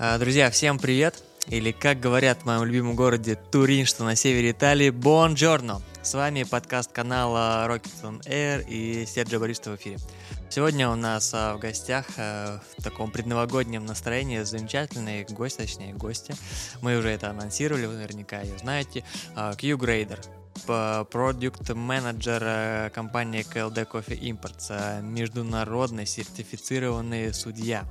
А, Друзья, всем привет! Или, как говорят в моем любимом городе Турин, что на севере Италии, Buongiorno! С вами подкаст канала Rockets on Air и Серджио Бариста в эфире. Сегодня у нас а, в гостях а, в таком предновогоднем настроении замечательный гость, точнее гости. Мы уже это анонсировали, вы наверняка ее знаете. Q-Grader, продукт-менеджер компании KLD Coffee Imports, э, международный сертифицированный судья,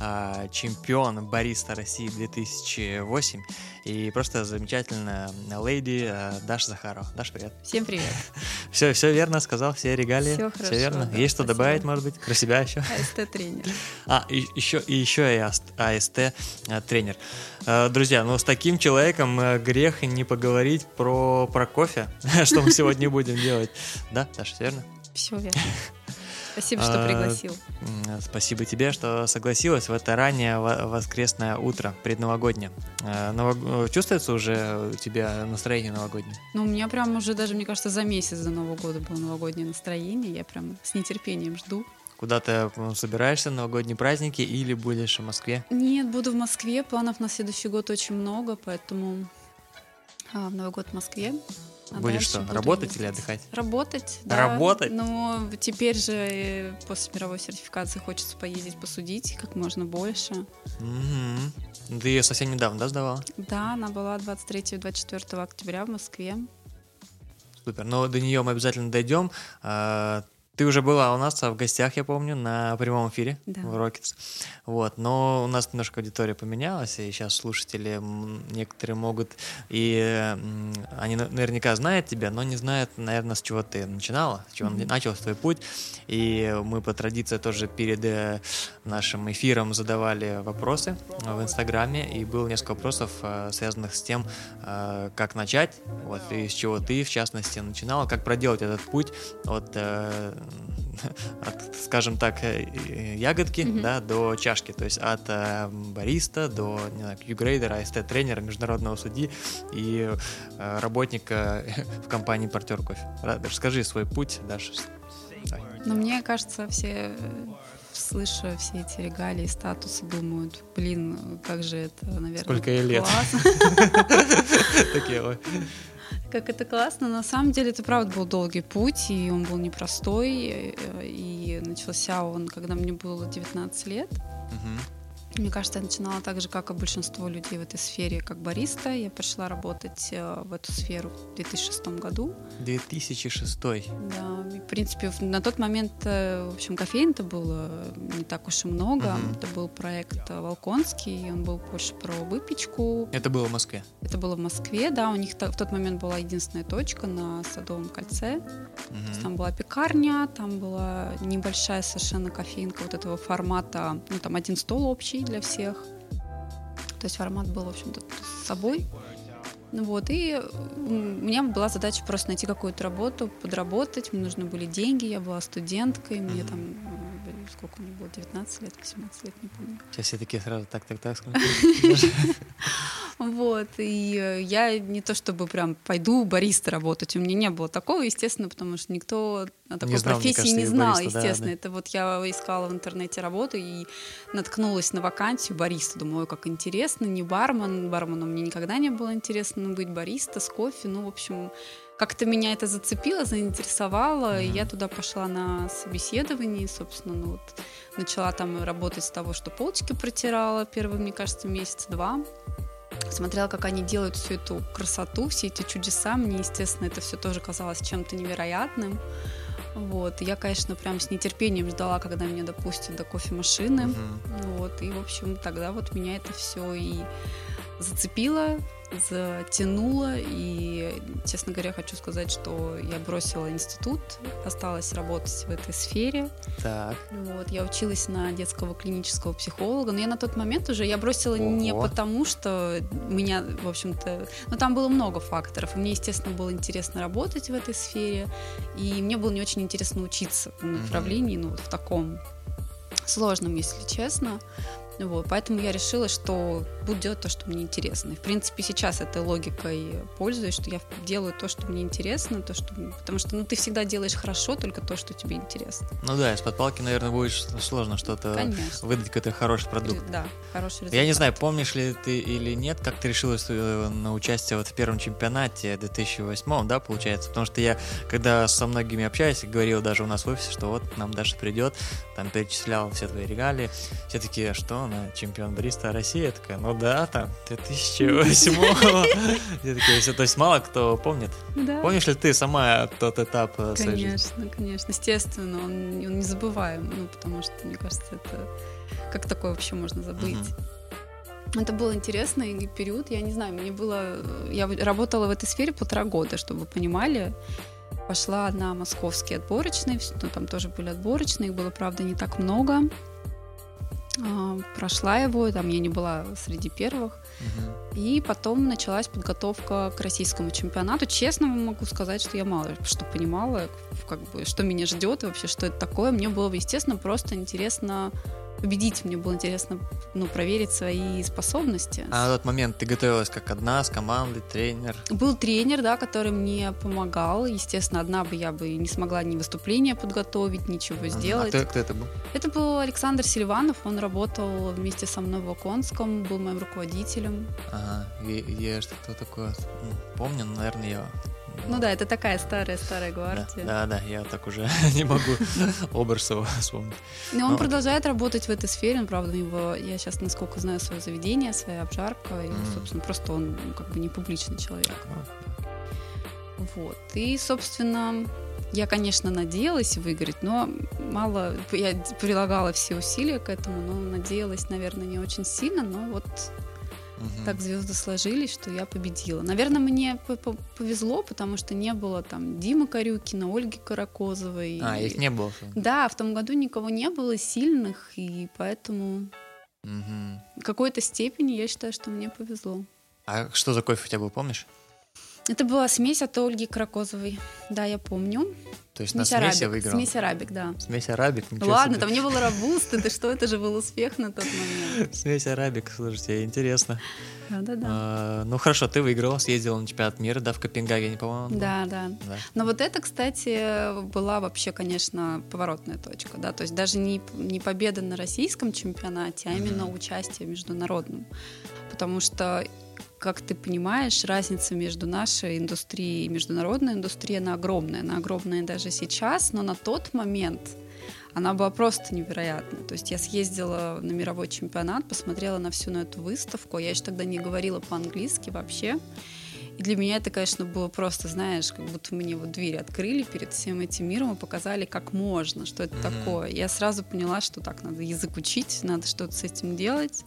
э, чемпион бариста России 2008 и просто замечательная леди Даша Захарова. Даша, привет. Всем привет. Все, все верно сказал, все регалии. Все хорошо, верно. да, Есть что спасибо. добавить, может быть, про себя еще? АСТ-тренер. А, и еще, и еще и АСТ, Э. Э, Друзья, ну с таким человеком э, грех не поговорить про, про кофе, что мы сегодня будем делать. Да, всё верно? Все верно. Спасибо, что А, пригласил. Спасибо тебе, что согласилась в это раннее во- воскресное утро, предновогоднее. Э, новог- э, Чувствуется уже у тебя настроение новогоднее? Ну, у меня прям уже даже, мне кажется, за месяц до Нового года было новогоднее настроение. Я прям с нетерпением жду. Куда-то собираешься на новогодние праздники или будешь в Москве? Нет, буду в Москве. Планов на следующий год очень много, поэтому а, в Новый год в Москве. А Будешь что, буду работать или отдыхать? Работать, да. Работать? Но теперь же э, после мировой сертификации хочется поездить, посудить как можно больше. Ну, Ты ее совсем недавно, да, сдавала? Да, она была 23-24 октября в Москве. Супер. Но до нее мы обязательно дойдем. А, Ты уже была у нас в гостях, я помню, на прямом эфире Да. в Rockets. Вот. Но у нас немножко аудитория поменялась, и сейчас слушатели некоторые могут и они на- наверняка знают тебя, но не знают, наверное, с чего ты начинала, с чего Мгм. начался твой путь. И мы по традиции тоже перед э, нашим эфиром задавали вопросы в Инстаграме, и было несколько вопросов, э, связанных с тем, э, как начать, вот, и с чего ты, в частности, начинала, как проделать этот путь от, э, от, скажем так, э, э, ягодки Мгм. да, до чашки, то есть от э, бариста до не знаю, Q-грейдера, АСТ-тренера, международного судьи и э, работника в компании «Партер кофе». Ра- Расскажи свой путь, Даша. Давай. Но мне кажется, все, э, слыша все эти регалии, статусы, думают, блин, как же это, наверное, Сколько ей лет?» Такие. Как это классно. На самом деле, это правда был долгий путь, и он был непростой. э, И начался он, когда мне было 19 лет. Мгм. Мне кажется, я начинала так же, как и большинство людей в этой сфере, как бариста. Я пришла работать э, в эту сферу в 2006 году. 2006. Да, и, в принципе, на тот момент, э, в общем, кофеин-то было не так уж и много. Мгм. Это был проект Волконский, он был больше про выпечку. Это было в Москве. Это было в Москве, да, у них в тот момент была единственная точка на Садовом кольце. То есть Мгм. там была пекарня, там была небольшая совершенно кофеинка вот этого формата, ну, там один стол общий для всех. То есть формат был, в общем-то, с собой. Ну Вот, и у меня была задача просто найти какую-то работу, подработать, мне нужны были деньги, я была студенткой, мне там, сколько мне было, 19 лет, 18 лет, не помню. Сейчас все такие сразу так, так, так. Вот, и э, я не то чтобы прям пойду бариста работать, у меня не было такого, естественно, потому что никто о такой знал, мне профессии кажется, не знал, бариста, да, естественно. да. Это вот я искала в интернете работу и наткнулась на вакансию бариста, думаю, как интересно, не бармен, барменом мне никогда не было интересно быть бариста с кофе, ну, в общем, как-то меня это зацепило, заинтересовало, и я туда пошла на собеседование, и, собственно, ну вот начала там работать с того, что полочки протирала первый, мне кажется, месяц-два. Смотрела, как они делают всю эту красоту, все эти чудеса. Мне, естественно, это все тоже казалось чем-то невероятным. Вот. Я, конечно, прям с нетерпением ждала, когда меня допустят до кофемашины. Мгм. Вот. И, в общем, тогда вот меня это все и зацепило, затянуло. И, честно говоря, хочу сказать, что я бросила институт, осталась работать в этой сфере. Так. Вот, я училась на детского клинического психолога, но я на тот момент уже я бросила не Ого. потому, что меня, в общем-то, ну там было много факторов. И мне, естественно, было интересно работать в этой сфере, и мне было не очень интересно учиться в направлении, ну вот в таком сложном, если честно. Вот, поэтому я решила, что буду делать то, что мне интересно. И, в принципе, сейчас этой логикой пользуюсь, что я делаю то, что мне интересно, то, что... потому что ну, ты всегда делаешь хорошо только то, что тебе интересно. Ну да, из-под палки, наверное, будет сложно что-то Конечно. выдать какой-то хороший продукт. Да, хороший результат. Я не знаю, помнишь ли ты или нет, как ты решилась э, на участие вот в первом чемпионате 2008, да, получается? Потому что я, когда со многими общаюсь, говорил даже у нас в офисе, что вот нам Даша придет, там перечислял все твои регалии, все такие, что она чемпион Бриста России? Я такая, ну да, там, 2008 Я такая, все, то есть мало кто помнит. Помнишь ли ты сама тот этап э, своей жизни? Конечно, конечно. Естественно, он, он незабываем, ну, потому что, мне кажется, это... Как такое вообще можно забыть? Это был интересный период, я не знаю, мне было... Я работала в этой сфере полтора года, чтобы вы понимали. Пошла на московские отборочные, ну, там тоже были отборочные, их было, правда, не так много. А, прошла его, там я не была среди первых. И потом началась подготовка к российскому чемпионату. Честно могу сказать, что я мало что понимала, как бы, что меня ждет вообще, что это такое. Мне было, естественно, просто интересно победить. Мне было интересно ну, проверить свои способности. А на тот момент ты готовилась как одна, с командой, тренер? Был тренер, да, который мне помогал. Естественно, одна бы я бы не смогла ни выступления подготовить, ничего Ага. сделать. А кто, кто это был? Это был Александр Селиванов, он работал вместе со мной в Оконском, был моим руководителем. Ага, я, я что-то такое ну, помню, но, наверное, я... Ну да, это такая старая-старая да, гвардия. да, да, я так уже не могу его вспомнить. Но он Ну, продолжает работать в этой сфере, он, правда, у него, я сейчас, насколько знаю, свое заведение, своя обжарка, и, собственно, просто он ну, как бы не публичный человек. Ну, Вот. И, собственно, я, конечно, надеялась выиграть, но мало... Я прилагала все усилия к этому, но надеялась, наверное, не очень сильно, но вот мгм. так звезды сложились, что я победила. Наверное, мне повезло, потому что не было там Димы Корюкина, Ольги Каракозовой. А, их не было. Да, в том году никого не было сильных, и поэтому Мгм. в какой-то степени я считаю, что мне повезло. А что за кофе у тебя был, помнишь? Это была смесь от Ольги Кракозовой. Да, я помню. То есть на Смесь смеси арабик. выиграл? Смесь арабик, да. Смесь арабик? ничего Ладно, себе. там не было робусты, ты что, это же был успех на тот момент. Смесь арабик, слушайте, интересно. Да-да-да. А, ну хорошо, ты выиграла, съездила на чемпионат мира, да, в Копенгагене, по-моему? Да, да. Да. Но вот это, кстати, была вообще, конечно, поворотная точка, да, то есть даже не, не победа на российском чемпионате, а именно Мгм. участие в международном. Потому что, как ты понимаешь, разница между нашей индустрией и международной индустрией, она огромная. Она огромная даже сейчас, но на тот момент она была просто невероятна. То есть я съездила на мировой чемпионат, посмотрела на всю на эту выставку. Я еще тогда не говорила по-английски вообще. И для меня это, конечно, было просто, знаешь, как будто мне вот двери открыли перед всем этим миром и показали, как можно, что это Мгм. такое. Я сразу поняла, что так, надо язык учить, надо что-то с этим делать.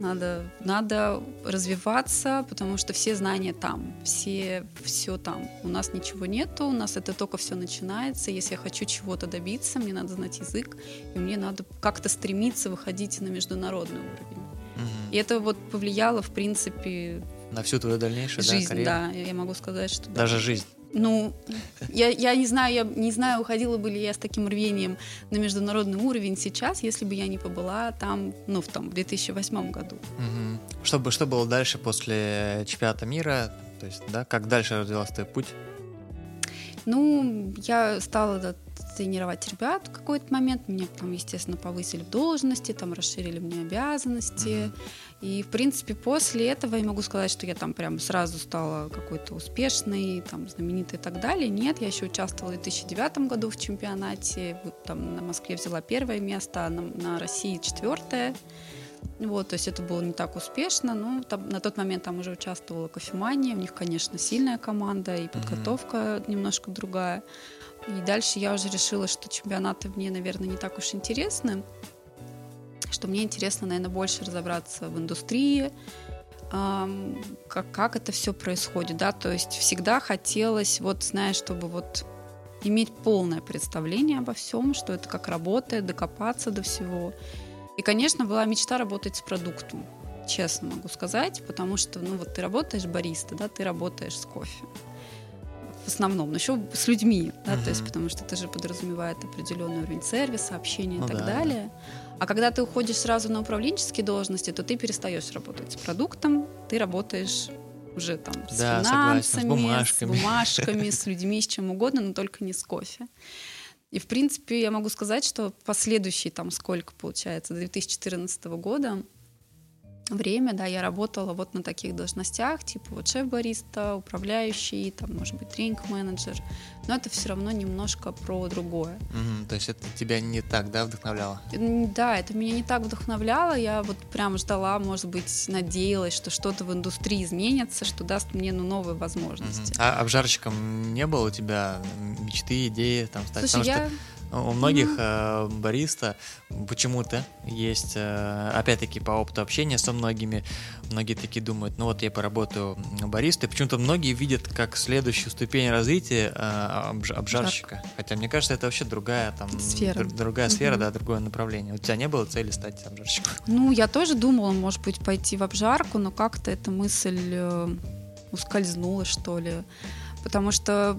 Надо, надо развиваться, потому что все знания там, все, все там. У нас ничего нету, у нас это только все начинается. Если я хочу чего-то добиться, мне надо знать язык, и мне надо как-то стремиться выходить на международный уровень. Мгм. И это вот повлияло, в принципе, На всю твою дальнейшую, да, жизнь, карьеру? да, я могу сказать, что да. Даже жизнь. Ну, я, я не знаю, я не знаю, уходила бы ли я с таким рвением на международный уровень сейчас, если бы я не побыла там, ну, в том, в 2008 году. Мгм. Что, что было дальше после чемпионата мира? То есть, да, как дальше развивался твой путь? Ну, я стала да, тренировать ребят в какой-то момент. Меня там, естественно, повысили в должности, там расширили мне обязанности. Мгм. И, в принципе, после этого я могу сказать, что я там прям сразу стала какой-то успешной, там, знаменитой и так далее. Нет, я еще участвовала в 2009 году в чемпионате. Там на Москве взяла первое место, а на, на России четвертое. Вот, то есть это было не так успешно, но там- на тот момент там уже участвовала кофемания, у них, конечно, сильная команда и подготовка немножко другая. И дальше я уже решила, что чемпионаты мне, наверное, не так уж интересны, что мне интересно, наверное, больше разобраться в индустрии, как, как это все происходит, да, то есть всегда хотелось, вот, знаешь, чтобы вот иметь полное представление обо всем, что это как работает, докопаться до всего. И, конечно, была мечта работать с продуктом, честно могу сказать, потому что, ну, вот ты работаешь бариста, да, ты работаешь с кофе в основном, но еще с людьми, да, то есть потому что это же подразумевает определенный уровень сервиса, общения Ну и так да, да. А когда ты уходишь сразу на управленческие должности, то ты перестаешь работать с продуктом, ты работаешь уже там с Да, согласен, с финансами, бумажками. с бумажками, с людьми, с чем угодно, но только не с кофе. И, в принципе, я могу сказать, что последующие, там, сколько получается, до 2014 года время, да, я работала вот на таких должностях, типа вот шеф-бариста, управляющий, там, может быть, тренинг-менеджер, но это все равно немножко про другое. Мгм, То есть это тебя не так, да, вдохновляло? Да, это меня не так вдохновляло, я вот прям ждала, может быть, надеялась, что что-то в индустрии изменится, что даст мне ну, новые возможности. А обжарщиком не было у тебя мечты, идеи там стать? Слушай, Потому я... что у многих э, бариста почему-то есть, э, опять-таки, по опыту общения со многими, многие такие думают, ну вот я поработаю баристой, почему-то многие видят как следующую ступень развития э, обж- обжарщика. Хотя мне кажется, это вообще другая там Сфера. др- другая сфера, Мгм. да, другое направление. У тебя не было цели стать обжарщиком? Ну, я тоже думала, может быть, пойти в обжарку, но как-то эта мысль э, ускользнула, что ли. Потому что,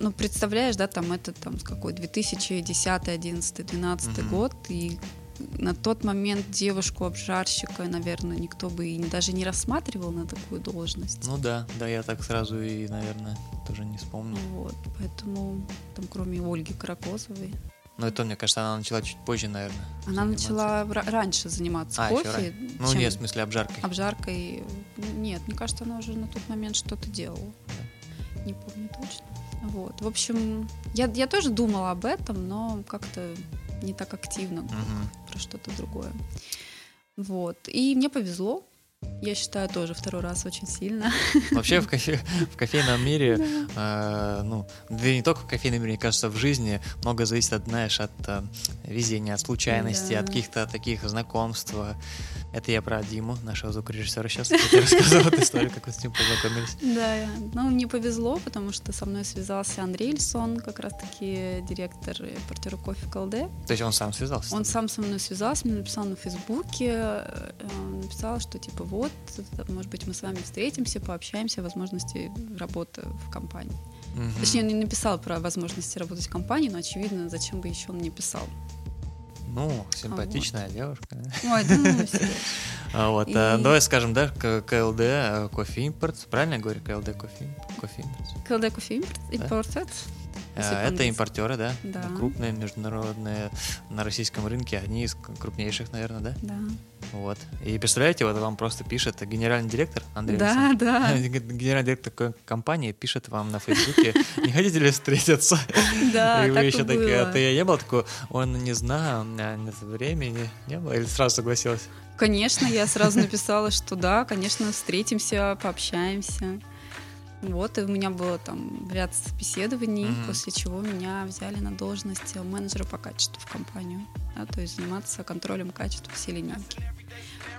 ну, представляешь, да, там это там с какой 2010, 11, 12 Мгм. год, и на тот момент девушку-обжарщика, наверное, никто бы и даже не рассматривал на такую должность. Ну да, да, я так сразу и, наверное, тоже не вспомнил. Вот, поэтому там кроме Ольги Каракозовой, Но это, мне кажется, она начала чуть позже, наверное. она заниматься. начала ра- раньше заниматься А, кофе. Ну, чем нет, в смысле обжаркой. обжаркой. Нет, мне кажется, она уже на тот момент что-то делала. Не помню точно. Вот. В общем, я, я тоже думала об этом, но как-то не так активно Мгм. про что-то другое. Вот. И мне повезло. Я считаю, тоже второй раз очень сильно. Вообще в, кофе, в кофейном мире, э, ну, да и не только в кофейном мире, мне кажется, в жизни много зависит, от, знаешь, от э, везения, от случайностей, Да. от каких-то таких знакомств. Это я про Диму, нашего звукорежиссера сейчас. Я рассказывал эту историю, как вы с ним познакомились. Да, ну, мне повезло, потому что со мной связался Андрей Ильсон, как раз-таки директор и партнера кофе КЛД. То есть он сам связался? Он сам со мной связался, мне написал на Фейсбуке, э, написал, что типа вот, это, может быть, мы с вами встретимся, пообщаемся о возможности работы в компании. Мгм. Точнее, он не написал про возможности работать в компании, но очевидно, зачем бы еще он не писал. Ну, симпатичная девушка. да. Ой, да ну. А Вот, э, давай скажем, да, КЛД, э, кофе импорт, правильно я говорю, КЛД кофе, кофе импорт? КЛД кофе импорт. Э, Если Это по-английски. импортеры, да? Да. Крупные, международные, на российском рынке, одни из крупнейших, наверное, да? Да. Вот. И представляете, вот вам просто пишет генеральный директор Андрей Да, да. Генеральный директор такой компании пишет вам на Фейсбуке, не хотите ли встретиться? Да, И вы еще такие, а ты не был такой, он не знаю, у меня нет времени, не было, или сразу согласилась? Конечно, я сразу написала, что да, конечно, встретимся, пообщаемся. Вот, и у меня было там ряд собеседований, Мгм. после чего меня взяли на должность менеджера по качеству в компанию. да, то есть заниматься контролем качества всей линейки.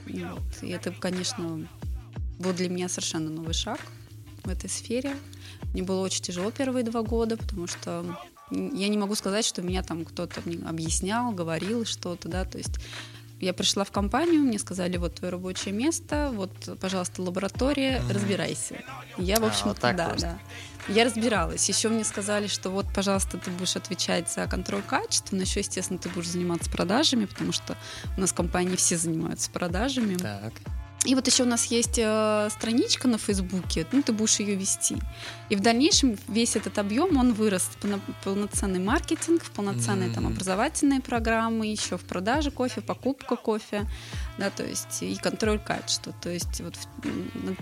Вот. И это, конечно, был для меня совершенно новый шаг в этой сфере. Мне было очень тяжело первые два года, потому что я не могу сказать, что меня там кто-то объяснял, говорил что-то, да, то есть я пришла в компанию, мне сказали, вот твое рабочее место, вот, пожалуйста, лаборатория, Мгм. разбирайся. Я, в А, общем, вот так да, просто. да. Я разбиралась. Еще мне сказали, что вот, пожалуйста, ты будешь отвечать за контроль качества, но еще, естественно, ты будешь заниматься продажами, потому что у нас в компании все занимаются продажами. Так. И вот еще у нас есть э, страничка на Фейсбуке, ну, ты будешь ее вести. И в дальнейшем весь этот объем, он вырос в полно- полноценный маркетинг, в полноценные там Мгм. образовательные программы, еще в продаже кофе, покупка кофе, да, то есть и контроль качества. То есть вот в,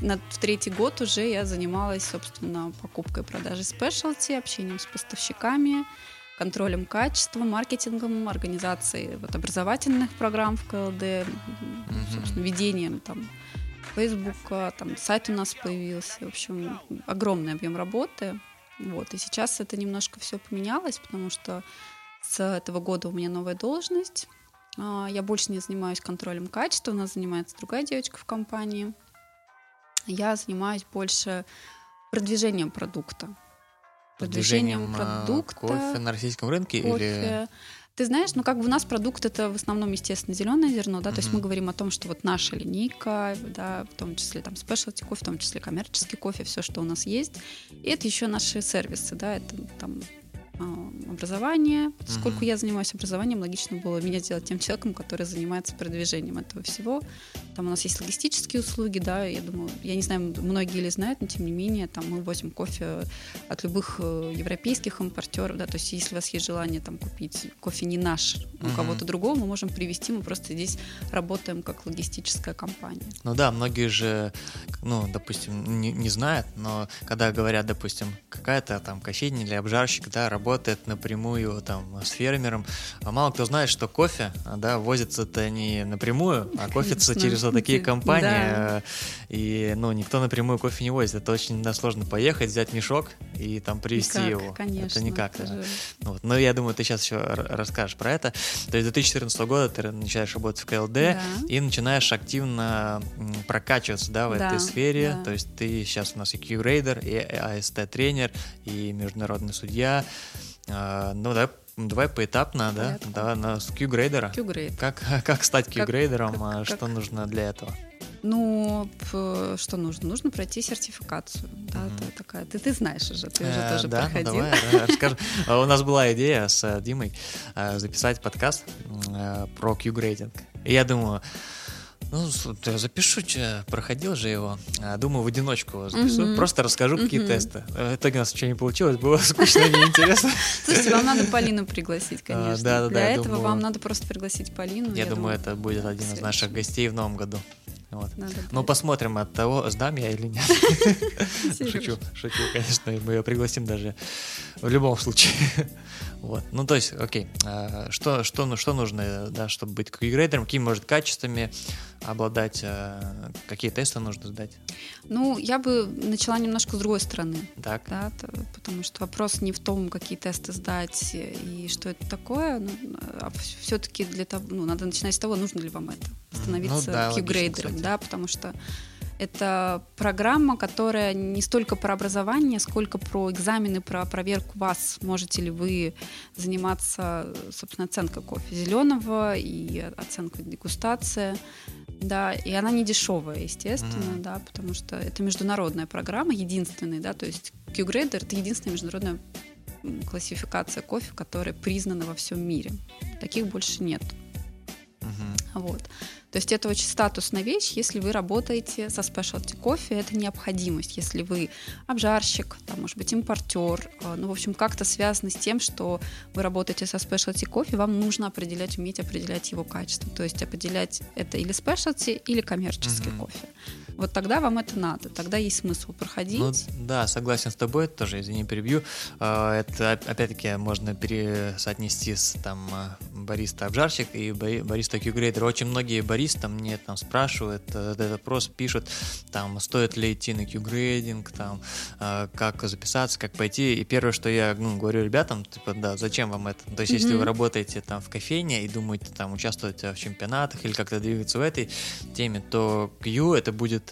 на- на- в третий год уже я занималась, собственно, покупкой и продажей спешлти, общением с поставщиками, контролем качества, маркетингом, организацией вот, образовательных программ в КЛД, собственно, ведением там Фейсбука, там сайт у нас появился, в общем, огромный объем работы. Вот. И сейчас это немножко все поменялось, потому что с этого года у меня новая должность. А, Я больше не занимаюсь контролем качества, у нас занимается другая девочка в компании. Я занимаюсь больше продвижением продукта. Продвижением а, продукта, кофе на российском рынке или... кофе. Ты знаешь, ну как бы у нас продукт это в основном, естественно, зеленое зерно, да, то есть мы говорим о том, что вот наша линейка, да, в том числе там спешлти кофе, в том числе коммерческий кофе, все, что у нас есть. И это еще наши сервисы, да, это там образование. Поскольку mm-hmm. я занимаюсь образованием, логично было меня сделать тем человеком, который занимается продвижением этого всего. Там у нас есть логистические услуги, да, я думаю, я не знаю, многие ли знают, но тем не менее, там мы возим кофе от любых э, европейских импортеров, да, то есть если у вас есть желание там купить кофе не наш, у mm-hmm. кого-то другого, мы можем привезти, мы просто здесь работаем как логистическая компания. Ну да, многие же, ну, допустим, не, не знают, но когда говорят, допустим, какая-то там кофейня или обжарщик, да, работает напрямую там с фермером, а мало кто знает, что кофе, да, возится-то не напрямую, а кофется через вот такие компании, да. и, ну, никто напрямую кофе не возит, это очень да, сложно поехать, взять мешок и там привезти никак, его. Конечно, это никак. Это же... вот. Но я думаю, ты сейчас еще расскажешь про это. То есть 2014 года ты начинаешь работать в КЛД да. и начинаешь активно прокачиваться, да, в да, этой сфере. Да. То есть ты сейчас у нас и Q-рейдер, и АСТ-тренер, и международный судья. А, ну, да, Давай поэтапно, да? Да, на Q-грейдера. Q-грейдер. Как, как стать Q-грейдером? Как, как, что как... нужно для этого? Ну, что нужно? Нужно пройти сертификацию. Да, mm-hmm. ты такая. Ты, ты знаешь уже, ты уже тоже да, ну проходил. Ну, давай, расскажем. У нас была идея с э, Димой э, записать подкаст э, про Q-грейдинг. И я думаю, ну, я запишу, что проходил же его. А, думаю, в одиночку запишу. Uh-huh. Просто расскажу, uh-huh. какие тесты. В итоге у нас ничего не получилось, было скучно и неинтересно. Слушайте, вам надо Полину пригласить, а, конечно. Да, да, Для этого вам надо просто пригласить Полину. Я думаю, это будет один из наших гостей в новом году. Вот. Ну, посмотрим от того, сдам я или нет. Шучу, шучу, конечно, мы ее пригласим даже в любом случае. Вот. Ну, то есть, окей, а, что, что, ну, что нужно, да, чтобы быть грейдером, какими, может, качествами обладать, а, какие тесты нужно сдать? Ну, я бы начала немножко с другой стороны. Так. Да, потому что вопрос не в том, какие тесты сдать и что это такое, ну, а все-таки для того, ну, надо начинать с того, нужно ли вам это, становиться ну, да, Q-грейдером, да, потому что это программа, которая не столько про образование, сколько про экзамены, про проверку вас. Можете ли вы заниматься, собственно, оценкой кофе зеленого и оценкой дегустации. Да, и она не дешевая, естественно, mm-hmm. да, потому что это международная программа, единственная, да, то есть Q-Grader это единственная международная классификация кофе, которая признана во всем мире. Таких больше нет. Mm-hmm. Вот. То есть это очень статусная вещь, если вы работаете со specialty кофе, это необходимость. Если вы обжарщик, там, может быть, импортер, э, ну, в общем, как-то связано с тем, что вы работаете со specialty кофе, вам нужно определять, уметь определять его качество. То есть определять это или specialty, или коммерческий mm-hmm. кофе. Вот тогда вам это надо, тогда есть смысл проходить. Ну, да, согласен с тобой, тоже, извини, перебью. А, это, опять-таки, можно пересоотнести с там бариста-обжарщик и бариста Q-грейдер. Очень многие баристы мне там спрашивают, этот вопрос пишут, там, стоит ли идти на Q-грейдинг, там, э, как записаться, как пойти. И первое, что я ну, говорю ребятам, типа, да, зачем вам это? То есть, mm-hmm. если вы работаете там в кофейне и думаете там участвовать в чемпионатах или как-то двигаться в этой теме, то Q это будет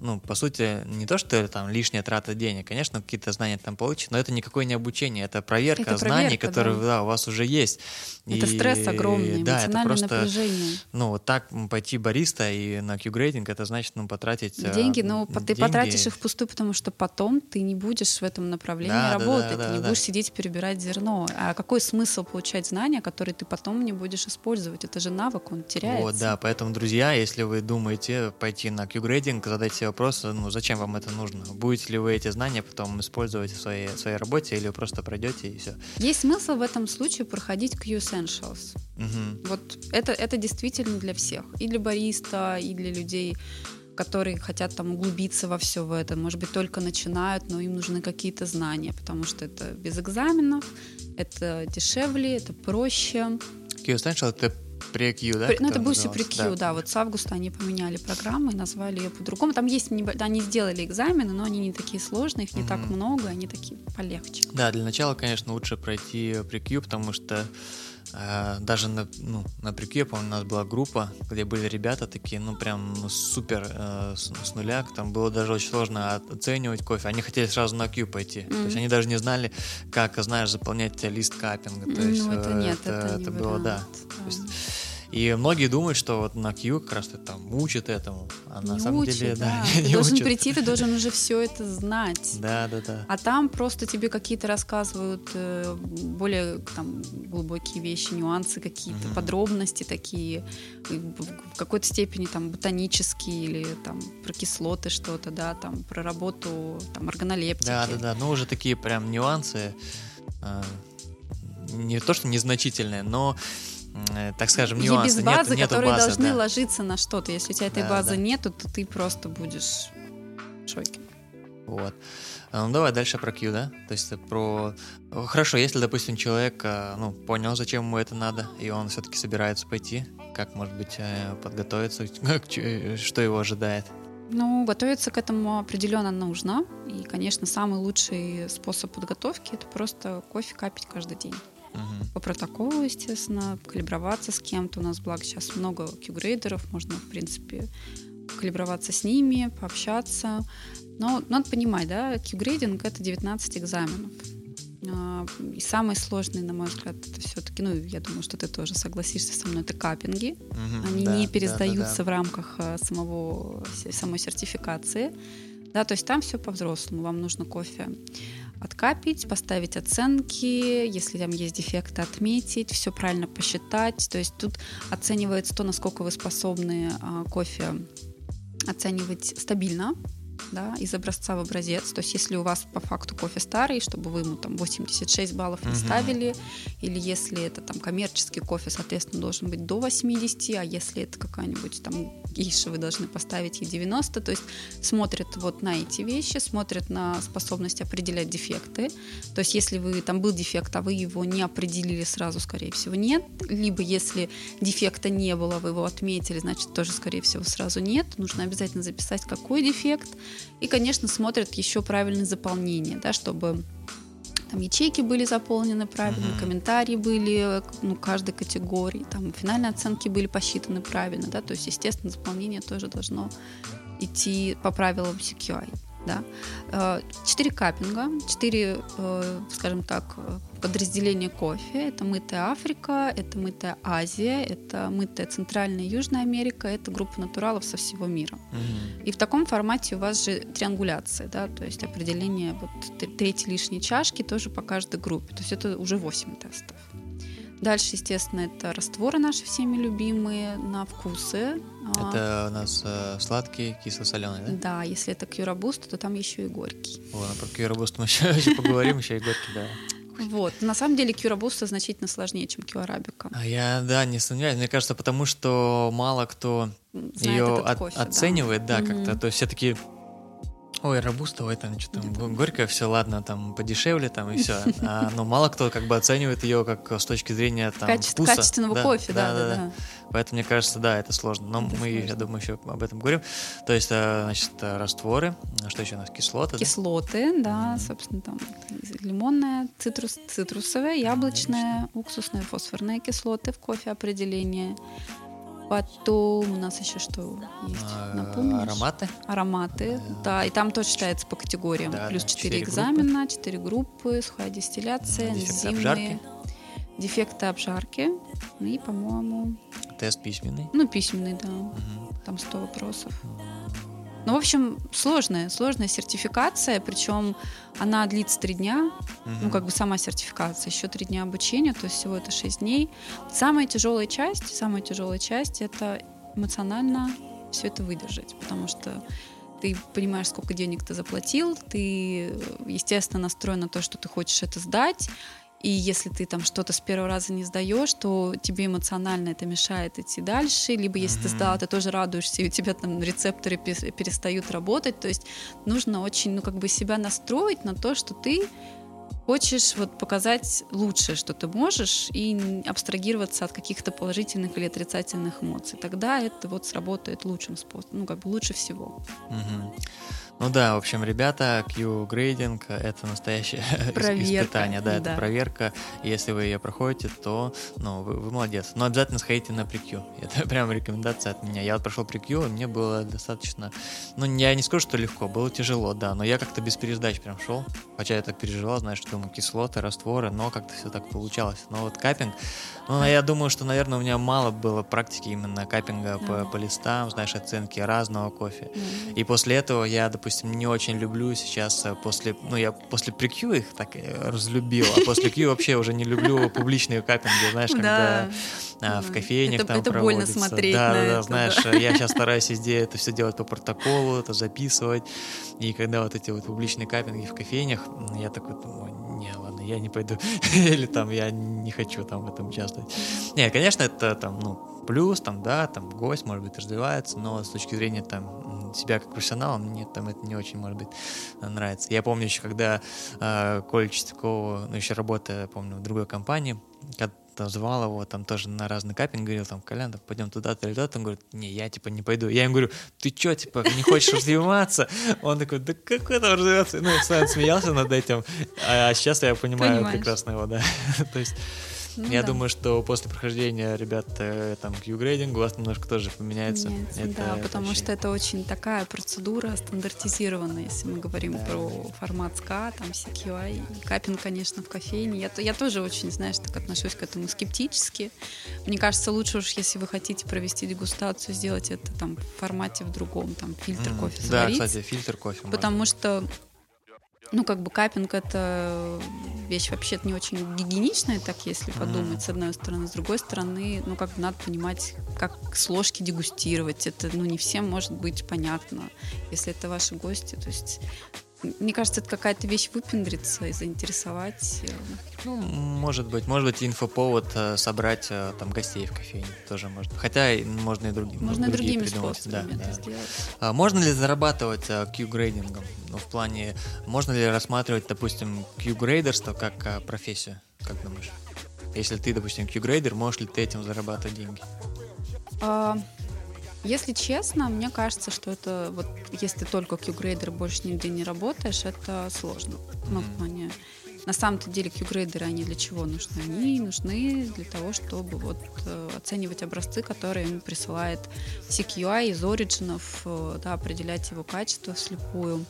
ну, по сути, не то, что там лишняя трата денег, конечно, какие-то знания там получить, но это никакое не обучение, это проверка это знаний, проверка, которые да. Да, у вас уже есть. Это и, стресс огромный, да, это просто, напряжение. Ну, вот так пойти бариста и на Q-грейдинг, это значит, ну, потратить э, Деньги, но деньги. ты потратишь их впустую, потому что потом ты не будешь в этом направлении да, работать, да, да, да, ты не да. будешь сидеть перебирать зерно. А какой смысл получать знания, которые ты потом не будешь использовать? Это же навык, он теряется. Вот, да, поэтому, друзья, если вы думаете пойти на Q-грейдинг, тренинг, задать себе вопрос, ну, зачем вам это нужно? Будете ли вы эти знания потом использовать в своей, в своей работе или вы просто пройдете и все? Есть смысл в этом случае проходить Q Essentials. Угу. Вот это, это действительно для всех. И для бариста, и для людей, которые хотят там углубиться во все в это, может быть, только начинают, но им нужны какие-то знания, потому что это без экзаменов, это дешевле, это проще. Q Essential — это Pre-Q, да? Ну, это бывший Pre-Q, да. да. Вот с августа они поменяли программу и назвали ее по-другому. Там есть, они сделали экзамены, но они не такие сложные, их не угу. так много, они такие полегче. Да, для начала, конечно, лучше пройти Pre-Q, потому что даже на, ну, на прикью, я помню, у нас была группа, где были ребята такие, ну, прям ну, супер э, с, с нуля, там было даже очень сложно оценивать кофе. Они хотели сразу на Q пойти. Mm-hmm. То есть они даже не знали, как, знаешь, заполнять лист каппинга. То есть, ну, это нет, это, это, это было, да. да. То есть, И многие думают, что вот на Q как раз там учат этому, а на не самом учат, деле, да. да, Ты не должен учат. прийти, ты должен уже все это знать. Да, да, да. А там просто тебе какие-то рассказывают э, более там, глубокие вещи, нюансы какие-то, Мгм. подробности такие, в какой-то степени там ботанические или там про кислоты что-то, да, там про работу там органолептики. Да, да, да. Ну, уже такие прям нюансы. а, Не то, что незначительные, но, так скажем, И нюансы. без Нет- базы, нету которые базы, должны да. ложиться на что-то. Если у тебя этой Да, базы да. нету, то ты просто будешь в шоке. Вот. А, Ну, давай дальше про Q, да? То есть про... Хорошо, если, допустим, человек а, ну, понял, зачем ему это надо, и он все-таки собирается пойти, как, может быть, э, подготовиться, э, что его ожидает? Ну, готовиться к этому определенно нужно. И, конечно, самый лучший способ подготовки это просто кофе капить каждый день. Мгм. По протоколу, естественно, калиброваться с кем-то. У нас, благо, сейчас много Q-грейдеров, можно, в принципе, калиброваться с ними, пообщаться. Но надо понимать, да, Q-грейдинг — это 19 экзаменов. А, И самый сложный, на мой взгляд, это все-таки, ну, я думаю, что ты тоже согласишься со мной, это каппинги. Мгм. Они Да, не да, пересдаются да, в рамках а, самого, се- самой сертификации. Да, то есть там все по-взрослому. Вам нужно кофе откапить, поставить оценки, если там есть дефекты, отметить, все правильно посчитать. То есть тут оценивается то, насколько вы способны а, кофе оценивать стабильно, да, из образца в образец. То есть если у вас по факту кофе старый, чтобы вы ему там 86 баллов не Мгм. ставили, или если это там коммерческий кофе, соответственно, должен быть до 80, а если это какая-нибудь там гейша, вы должны поставить ей 90. То есть смотрят вот на эти вещи, смотрят на способность определять дефекты. То есть если вы там был дефект, а вы его не определили сразу, скорее всего, нет. Либо если дефекта не было, вы его отметили, значит, тоже, скорее всего, сразу нет. Нужно обязательно записать, какой дефект. И, конечно, смотрят еще правильное заполнение, да, чтобы там ячейки были заполнены правильно, Мгм. комментарии были ну, каждой категории, там финальные оценки были посчитаны правильно, да, то есть, естественно, заполнение тоже должно идти по правилам CQI. Да. Э, Четыре каппинга, четыре, э, скажем так, подразделения кофе. Это мытая Африка, это мытая Азия, это мытая Центральная и Южная Америка, это группа натуралов со всего мира. Мгм. И в таком формате у вас же триангуляция, да, то есть определение вот третьей лишней чашки тоже по каждой группе. То есть это уже 8 тестов. Дальше, естественно, это растворы наши всеми любимые на вкусы. А, Это у нас э, сладкий, кисло-соленый, да? Да, если это кьюробуст, то там еще и горький. Ладно, про Кьюробуст мы еще, еще поговорим, еще и горький, да. Вот. На самом деле кьюробуста значительно сложнее, чем кьюарабика. А я, да, не сомневаюсь. Мне кажется, потому что мало кто Знает ее от- кофе, да. оценивает, да, Мгм. как-то. То есть все такие, ой, робуста, ой, там что там, го- горькое, все, ладно, там подешевле, там и все. А, но мало кто как бы оценивает ее как с точки зрения там Качество- вкуса. качественного кофе, да, да, да. Поэтому мне кажется, да, это сложно. Но Это мы, я сложно. думаю, еще об этом говорим. То есть, э, значит, э, растворы, что еще у нас, кислоты, да? Кислоты, да, Мгм. собственно, там лимонная, цитрус, цитрусовая, яблочная, уксусная, фосфорная кислоты в кофе определение. Потом у нас еще что есть? А, Напомнишь? Ароматы. Ароматы, Да. да, и там тоже считается по категориям. Да, Плюс да, 4 четыре экзамена, 4 группы, сухая дистилляция, дефекты энзимные, обжарки. дефекты обжарки. Ну И, по-моему, Тест письменный. ну, письменный, да, Мгм. там 100 вопросов. Ну, в общем, сложная, сложная сертификация, причем она длится три дня, ну, Мгм. как бы сама сертификация, еще три дня обучения, то есть всего это шесть дней. Самая тяжелая часть, самая тяжелая часть это эмоционально все это выдержать, потому что ты понимаешь, сколько денег ты заплатил, ты, естественно, настроен на то, что ты хочешь это сдать, и если ты там что-то с первого раза не сдаешь, то тебе эмоционально это мешает идти дальше. Либо если ты Мгм. сдала, ты тоже радуешься, и у тебя там рецепторы пе- перестают работать. То есть нужно очень, ну, как бы себя настроить на то, что ты хочешь вот показать лучшее, что ты можешь, и абстрагироваться от каких-то положительных или отрицательных эмоций. Тогда это вот сработает лучшим способом, ну, как бы лучше всего. Мгм. Ну да, в общем, ребята, Q-грейдинг — это настоящее проверка, испытание, да, да, это проверка. Если вы ее проходите, то, ну, вы, вы молодец. Но обязательно сходите на прикью. Это прям рекомендация от меня. Я вот прошел прикью, и мне было достаточно, ну, я не скажу, что легко, было тяжело, да, но я как-то без пересдач прям шел. Хотя я так переживал, знаешь, думаю, кислоты, растворы, но как-то все так получалось. Но вот капинг, ну, я думаю, что, наверное, у меня мало было практики именно капинга по, по листам, знаешь, оценки разного кофе. Mm-hmm. И после этого я, допустим, не очень люблю сейчас э, после, ну, я после прикью их так э, разлюбил, а после Q вообще уже не люблю публичные капинги, знаешь, когда да. в кофейнях там это больно смотреть да, да, знаешь, да. я сейчас стараюсь везде это все делать по протоколу, это записывать, и когда вот эти вот публичные капинги в кофейнях, я такой думаю, не, ладно, я не пойду, или там я не хочу там в этом участвовать. Не, конечно, это там, ну, плюс, там, да, там гость, может быть, развивается, но с точки зрения там себя как профессионала, мне там это не очень, может быть, нравится. Я помню еще, когда э, Коля Чистякова, ну, еще работая, помню, в другой компании, когда там звал его, там тоже на разный капинг, говорил, там, Колян, там, пойдем туда-то или туда-то, он говорит, не, я, типа, не пойду. Я ему говорю, ты что, типа, не хочешь развиваться? Он такой, да какой там развиваться? Ну, сам смеялся над этим, а сейчас я понимаю Понимаешь. прекрасно его, да. То есть ну, Я да. думаю, что после прохождения ребят э, там Q-грейдинг у вас немножко тоже поменяется. Меняется, это, да, это потому очень... что это очень такая процедура стандартизированная, если мы говорим да. про формат SCA, там CQI, капинг, конечно, в кофейне. Я, я тоже очень, знаешь, так отношусь к этому скептически. Мне кажется, лучше уж, если вы хотите провести дегустацию, сделать это там в формате в другом, там фильтр mm, кофе Да, кстати, фильтр кофе. Потому можно. что ну, как бы капинг это вещь вообще не очень гигиеничная, так если подумать, mm. с одной стороны. С другой стороны, ну, как бы надо понимать, как с ложки дегустировать. Это, ну, не всем может быть понятно, если это ваши гости. То есть мне кажется, это какая-то вещь выпендриться и заинтересовать. Э, ну, может быть. Может быть, инфоповод э, собрать э, там гостей в кофейне тоже можно. Хотя можно и другим. Можно и другими способами да, да. сделать. А можно ли зарабатывать Q-грейдингом? Ну, в плане, можно ли рассматривать, допустим, Q-грейдерство как профессию? Как думаешь? Если ты, допустим, Q-грейдер, можешь ли ты этим зарабатывать деньги? А, если честно, мне кажется, что это вот если ты только Q-грейдер больше нигде не работаешь, это сложно. Ну, в плане на самом-то деле Q-грейдеры, они для чего нужны? Они нужны для того, чтобы вот э, оценивать образцы, которые ему присылает CQI из оригинов, э, да, определять его качество вслепую.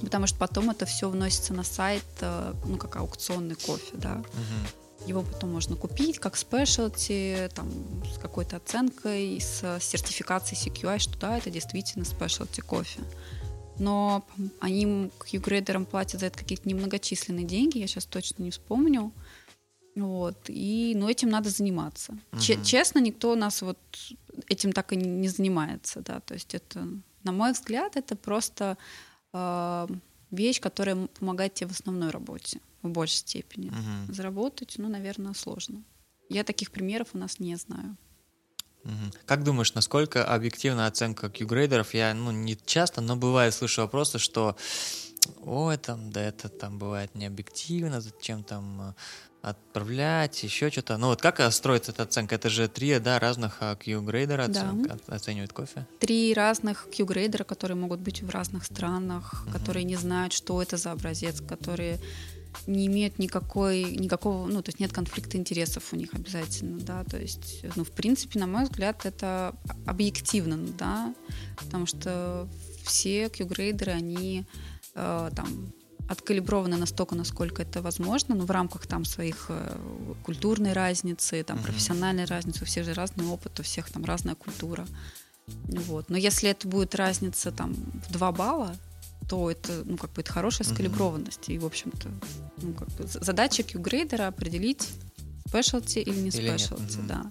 Потому что потом это все вносится на сайт, э, ну, как аукционный кофе, да. Uh-huh. Его потом можно купить как спешлти, там, с какой-то оценкой, с сертификацией CQI, что да, это действительно спешлти кофе. Но они Q-грейдерам платят за это какие-то немногочисленные деньги, я сейчас точно не вспомню. Вот. И, ну, этим надо заниматься. Угу. честно, никто у нас вот этим так и не занимается, да. То есть это, на мой взгляд, это просто э, вещь, которая помогает тебе в основной работе в большей степени. Угу. Заработать, ну, наверное, сложно. Я таких примеров у нас не знаю. Как думаешь, насколько объективна оценка Q-грейдеров? Я ну, не часто, но бывает слышу вопросы, что ой, там, да это там бывает необъективно, зачем там э, отправлять, еще что-то. Ну вот как строится эта оценка? Это же три да, разных Q-грейдера да. оценивают кофе? Три разных Q-грейдера, которые могут быть в разных странах, угу. которые не знают, что это за образец, которые не имеют никакой, никакого, ну, то есть нет конфликта интересов у них обязательно, да, то есть, ну, в принципе, на мой взгляд, это объективно, да, потому что все Q-грейдеры, они э, там откалиброваны настолько, насколько это возможно, но в рамках там своих э, культурной разницы, там, mm-hmm. профессиональной разницы, у всех же разный опыт, у всех там разная культура. Вот. Но если это будет разница там в 2 балла, то это, ну, как бы это хорошая скалиброванность. Mm-hmm. И, в общем-то, ну, как бы задача Q-грейдера определить спешлти или не спешлти, mm-hmm. да.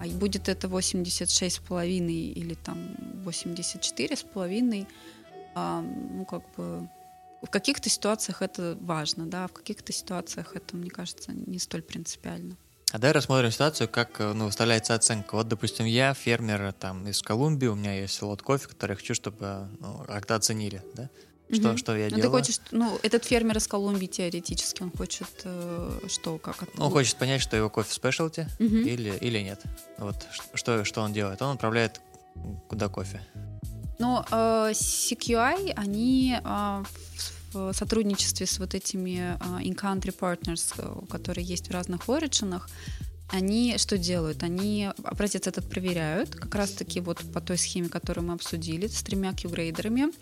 А будет это 86,5 или там 84,5, а, ну, как бы в каких-то ситуациях это важно, да, в каких-то ситуациях это, мне кажется, не столь принципиально. А давай рассмотрим ситуацию, как ну, выставляется оценка. Вот, допустим, я фермер там из Колумбии, у меня есть лот кофе, который я хочу, чтобы ну, как-то оценили, да? Что, угу. что я ну, делаю? Ты хочешь, ну, этот фермер из Колумбии теоретически, он хочет э, что, как это? Он хочет понять, что его кофе спешлти угу. или, или нет. Вот что, что он делает? Он отправляет куда кофе? Но э, CQI, они э, в сотрудничестве с вот этими э, in-country partners, э, которые есть в разных оригинах, они что делают? Они образец этот проверяют, как раз-таки вот по той схеме, которую мы обсудили, с тремя Q-грейдерами.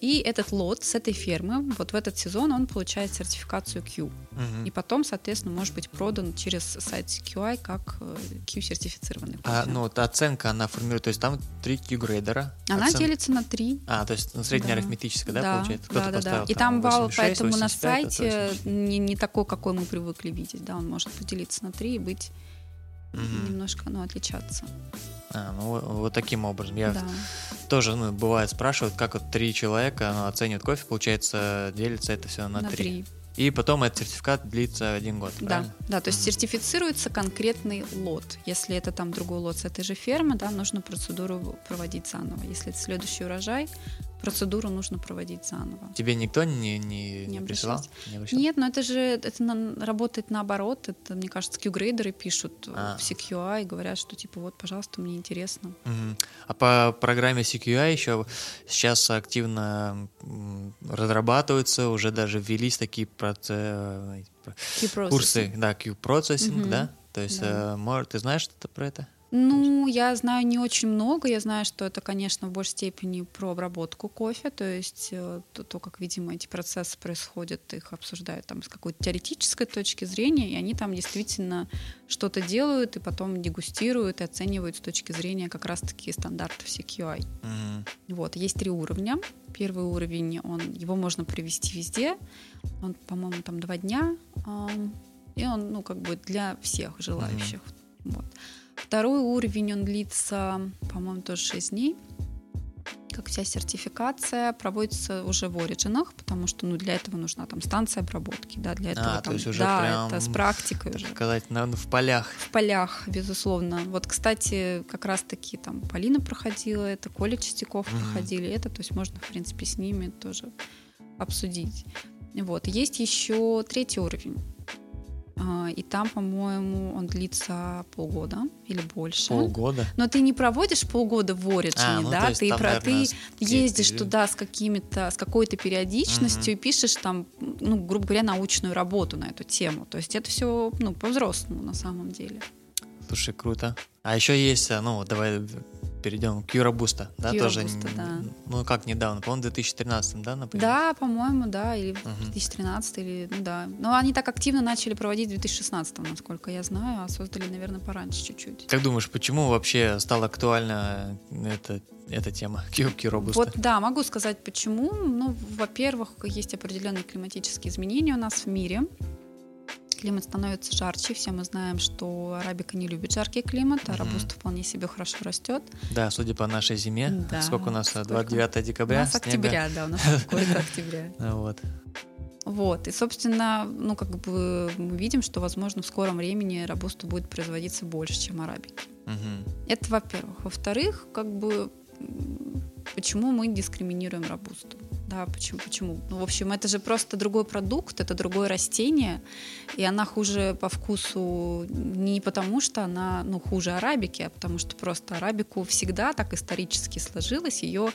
И этот лот с этой фермы, вот в этот сезон он получает сертификацию Q. Угу. И потом, соответственно, может быть продан через сайт QI как э, Q-сертифицированный. А, ну, вот оценка, она формирует, то есть там три Q-грейдера. Она Оцен... делится на три. А, то есть ну, среднеарифметическая, да, да, получается? Кто-то да, да, да. И там, там балл, поэтому 85, на сайте не, не такой, какой мы привыкли видеть, да, он может поделиться на три и быть угу. немножко ну, отличаться. А, ну вот таким образом. Я да. тоже, ну, бывает, спрашивают, как вот три человека ну, оценивают кофе, получается, делится это все на, на три. И потом этот сертификат длится один год, да, правильно? Да, то есть сертифицируется конкретный лот. Если это там другой лот с этой же фермы, да, нужно процедуру проводить заново. Если это следующий урожай, процедуру нужно проводить заново. Тебе никто не, не, не, присылал? Не Нет, но это же это на, работает наоборот. Это, мне кажется, Q-грейдеры пишут а. в CQI и говорят, что типа вот, пожалуйста, мне интересно. Угу. А по программе CQI еще сейчас активно разрабатываются, уже даже ввелись такие проце... курсы, да, Q-процессинг, угу. да? То есть, да. Э, ты знаешь что-то про это? Ну, я знаю не очень много. Я знаю, что это, конечно, в большей степени про обработку кофе, то есть э, то, то как, видимо, эти процессы происходят, их обсуждают там с какой-то теоретической точки зрения, и они там действительно что-то делают, и потом дегустируют и оценивают с точки зрения как раз-таки стандартов CQI. Mm-hmm. Вот, есть три уровня. Первый уровень, он, его можно привести везде. Он, по-моему, там два дня, и он, ну, как бы для всех желающих. Mm-hmm. Вот. Второй уровень, он длится, по-моему, тоже 6 дней. Как вся сертификация проводится уже в оригинах, потому что ну, для этого нужна там станция обработки, да, для этого а, там, то есть уже да, прям, это с практикой уже. Сказать, наверное, в полях. В полях, безусловно. Вот, кстати, как раз-таки там Полина проходила это, Коля Чистяков mm-hmm. проходили это, то есть можно, в принципе, с ними тоже обсудить. Вот. Есть еще третий уровень. А, и там, по-моему, он длится полгода или больше. Полгода? Но ты не проводишь полгода в Origin, а, ну, да? Ты, там, про, наверное, ты ездишь туда с какими-то, с какой-то периодичностью угу. и пишешь там, ну, грубо говоря, научную работу на эту тему. То есть это все, ну, по-взрослому на самом деле. Слушай, круто. А еще есть, ну, давай перейдем к Юробуста, да, тоже. да. Ну, как недавно, по-моему, в 2013, да, например? Да, по-моему, да, или uh 2013, или, ну да. Но они так активно начали проводить в 2016, насколько я знаю, а создали, наверное, пораньше чуть-чуть. Как думаешь, почему вообще стала актуальна эта, эта тема Юробуста? Вот, да, могу сказать, почему. Ну, во-первых, есть определенные климатические изменения у нас в мире климат становится жарче. Все мы знаем, что арабика не любит жаркий климат, а рабуста mm-hmm. вполне себе хорошо растет. Да, судя по нашей зиме. Да, сколько у нас? Сколько? 29 декабря? У нас снега. октября, да, у нас какой-то октября. Вот. Вот, и, собственно, ну, как бы мы видим, что, возможно, в скором времени рабуста будет производиться больше, чем арабики. Угу. Это, во-первых. Во-вторых, как бы, почему мы дискриминируем рабусту? Да, почему? Почему? Ну, в общем, это же просто другой продукт, это другое растение, и она хуже по вкусу не потому, что она ну, хуже арабики, а потому что просто арабику всегда так исторически сложилось, ее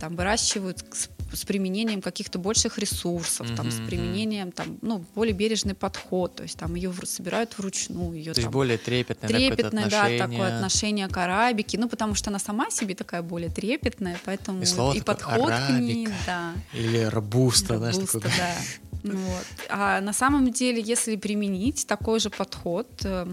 там выращивают с, с применением каких-то больших ресурсов, mm-hmm, там, с применением там, ну, более бережный подход, то есть там ее собирают вручную. Ее, то там, есть более трепетное, трепетное да, такое отношение к арабике, ну, потому что она сама себе такая более трепетная, поэтому и, слово и подход арабик, к ней, да. Или рабуста, знаешь, такой. да. Вот. А на самом деле, если применить такой же подход, э,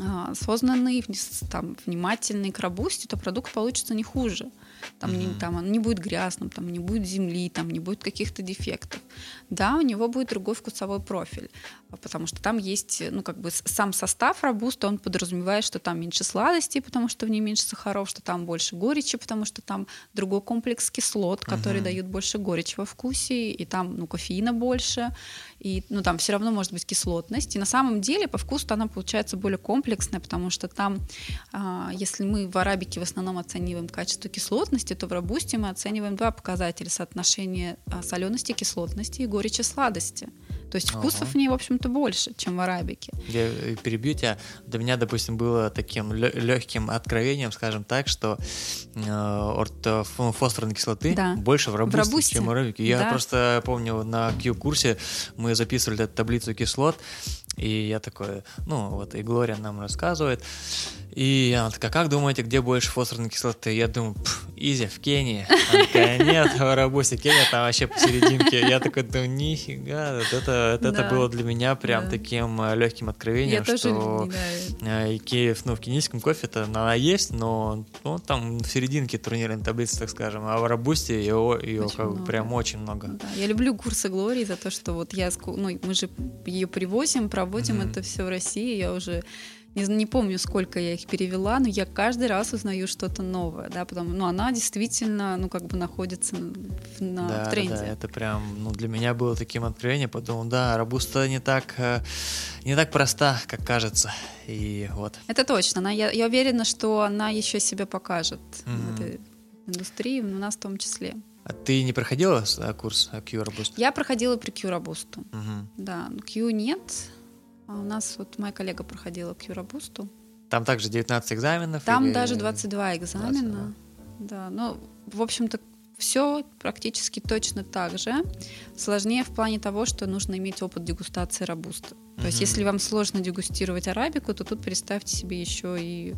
а, осознанный, там, внимательный к рабусте, то продукт получится не хуже. Там, mm-hmm. не, там он не будет грязным, там не будет земли, там не будет каких-то дефектов. Да, у него будет другой вкусовой профиль, потому что там есть, ну, как бы сам состав рабуста, он подразумевает, что там меньше сладостей, потому что в ней меньше сахаров, что там больше горечи, потому что там другой комплекс кислот, которые mm-hmm. дают больше горечи во вкусе, и там, ну, кофеина больше, и, ну, там все равно может быть кислотность. И на самом деле по вкусу она получается более комплексная, потому что там, а, если мы в арабике в основном оцениваем качество кислотности, то в робусте мы оцениваем два показателя: соотношение а, солености, кислотности и горечи, сладости. То есть вкусов ага. в ней, в общем-то, больше, чем в арабике. Я э, перебью тебя. Для меня, допустим, было таким легким откровением, скажем так, что э, фосфорной кислоты да. больше в робусте, в робусте, чем в арабике. Я да. просто помню на Q-курсе мы записывали эту таблицу кислот, и я такой, ну вот и Глория нам рассказывает, и она такая, как думаете, где больше фосфорной кислоты? Я думаю, изи, в Кении. Она такая, нет, в Арабусе, Кения там вообще посерединке. Я такой, да нифига, вот это, это, да. было для меня прям да. таким э, легким откровением, Я что да. и Киев, ну, в кенийском кофе это она есть, но ну, там в серединке турнирной таблицы, так скажем, а в Арабусте ее, ее как бы прям очень много. Да. Я люблю курсы Глории за то, что вот я, ну, мы же ее привозим, проводим mm-hmm. это все в России, я уже не, не помню, сколько я их перевела, но я каждый раз узнаю что-то новое, да, потому, ну, она действительно, ну, как бы находится в, на, да, в тренде. Да, это прям, ну, для меня было таким откровением, подумал, да, Робуста не так, э, не так проста, как кажется, и вот. Это точно, она, я, я уверена, что она еще себя покажет mm-hmm. в этой индустрии, у нас в том числе. А ты не проходила э, курс Q Robust? Я проходила при Q Robust. Угу. Да, Q нет, а у нас вот моя коллега проходила к Юробусту. Там также 19 экзаменов? Там или... даже 22 экзамена. 22. Да, ну, в общем-то, все практически точно так же. Сложнее в плане того, что нужно иметь опыт дегустации робуста. То mm-hmm. есть, если вам сложно дегустировать арабику, то тут представьте себе еще и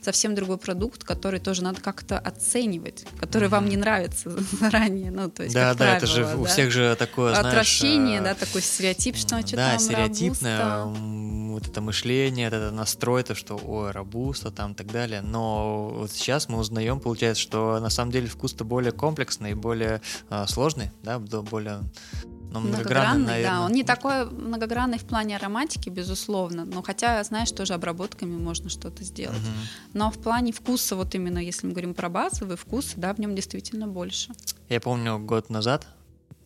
совсем другой продукт, который тоже надо как-то оценивать, который mm-hmm. вам не нравится заранее. Ну, то есть, да, да, правило, это же да? у всех же такое, знаешь... Отвращение, да, такой стереотип, что да, что там стереотипное, вот это мышление, это настрой, то, что ой, робуста там и так далее. Но вот сейчас мы узнаем, получается, что на самом деле вкус-то более комплексный, более э, сложный, да, более ну, многогранный, многогранный да. Он не такой многогранный в плане ароматики, безусловно. Но хотя, знаешь, тоже обработками можно что-то сделать. Угу. Но в плане вкуса, вот именно если мы говорим про базовый вкус, да, в нем действительно больше. Я помню год назад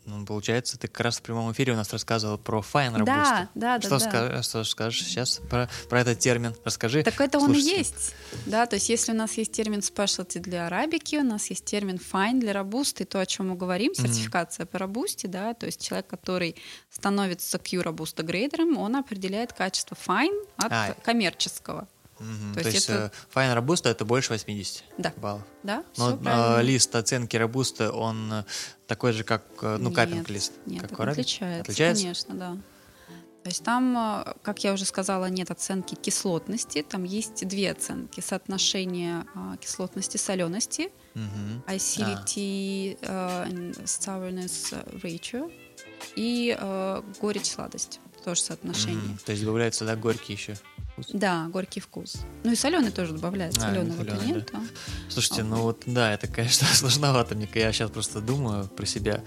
ну, получается, ты как раз в прямом эфире у нас рассказывал про fine робуста. Да, да, что да. Ска- Что скажешь сейчас про, про этот термин? Расскажи. Так это он и есть. Да, то есть если у нас есть термин specialty для арабики, у нас есть термин fine для робусты, то, о чем мы говорим, сертификация mm-hmm. по робусте, да, то есть человек, который становится Q-робуста грейдером, он определяет качество fine от а, коммерческого. Угу. То, То есть, это... Fine э, Robusta это больше 80 да. баллов. Да, Но э, лист оценки Robusta, он э, такой же, как, ну, капинг лист. Нет, как это отличается, отличается, конечно, да. То есть там, как я уже сказала, нет оценки кислотности, там есть две оценки. Соотношение кислотности солености, uh-huh. acidity а. uh, sourness ratio и uh, горечь-сладость. Тоже соотношение. Uh-huh. То есть добавляется, да, горький еще? Вкус. Да, горький вкус. Ну и соленый тоже добавляется. А, Соленого-то нет. Да. Слушайте, а. ну вот да, это, конечно, сложновато. Мне я сейчас просто думаю про себя.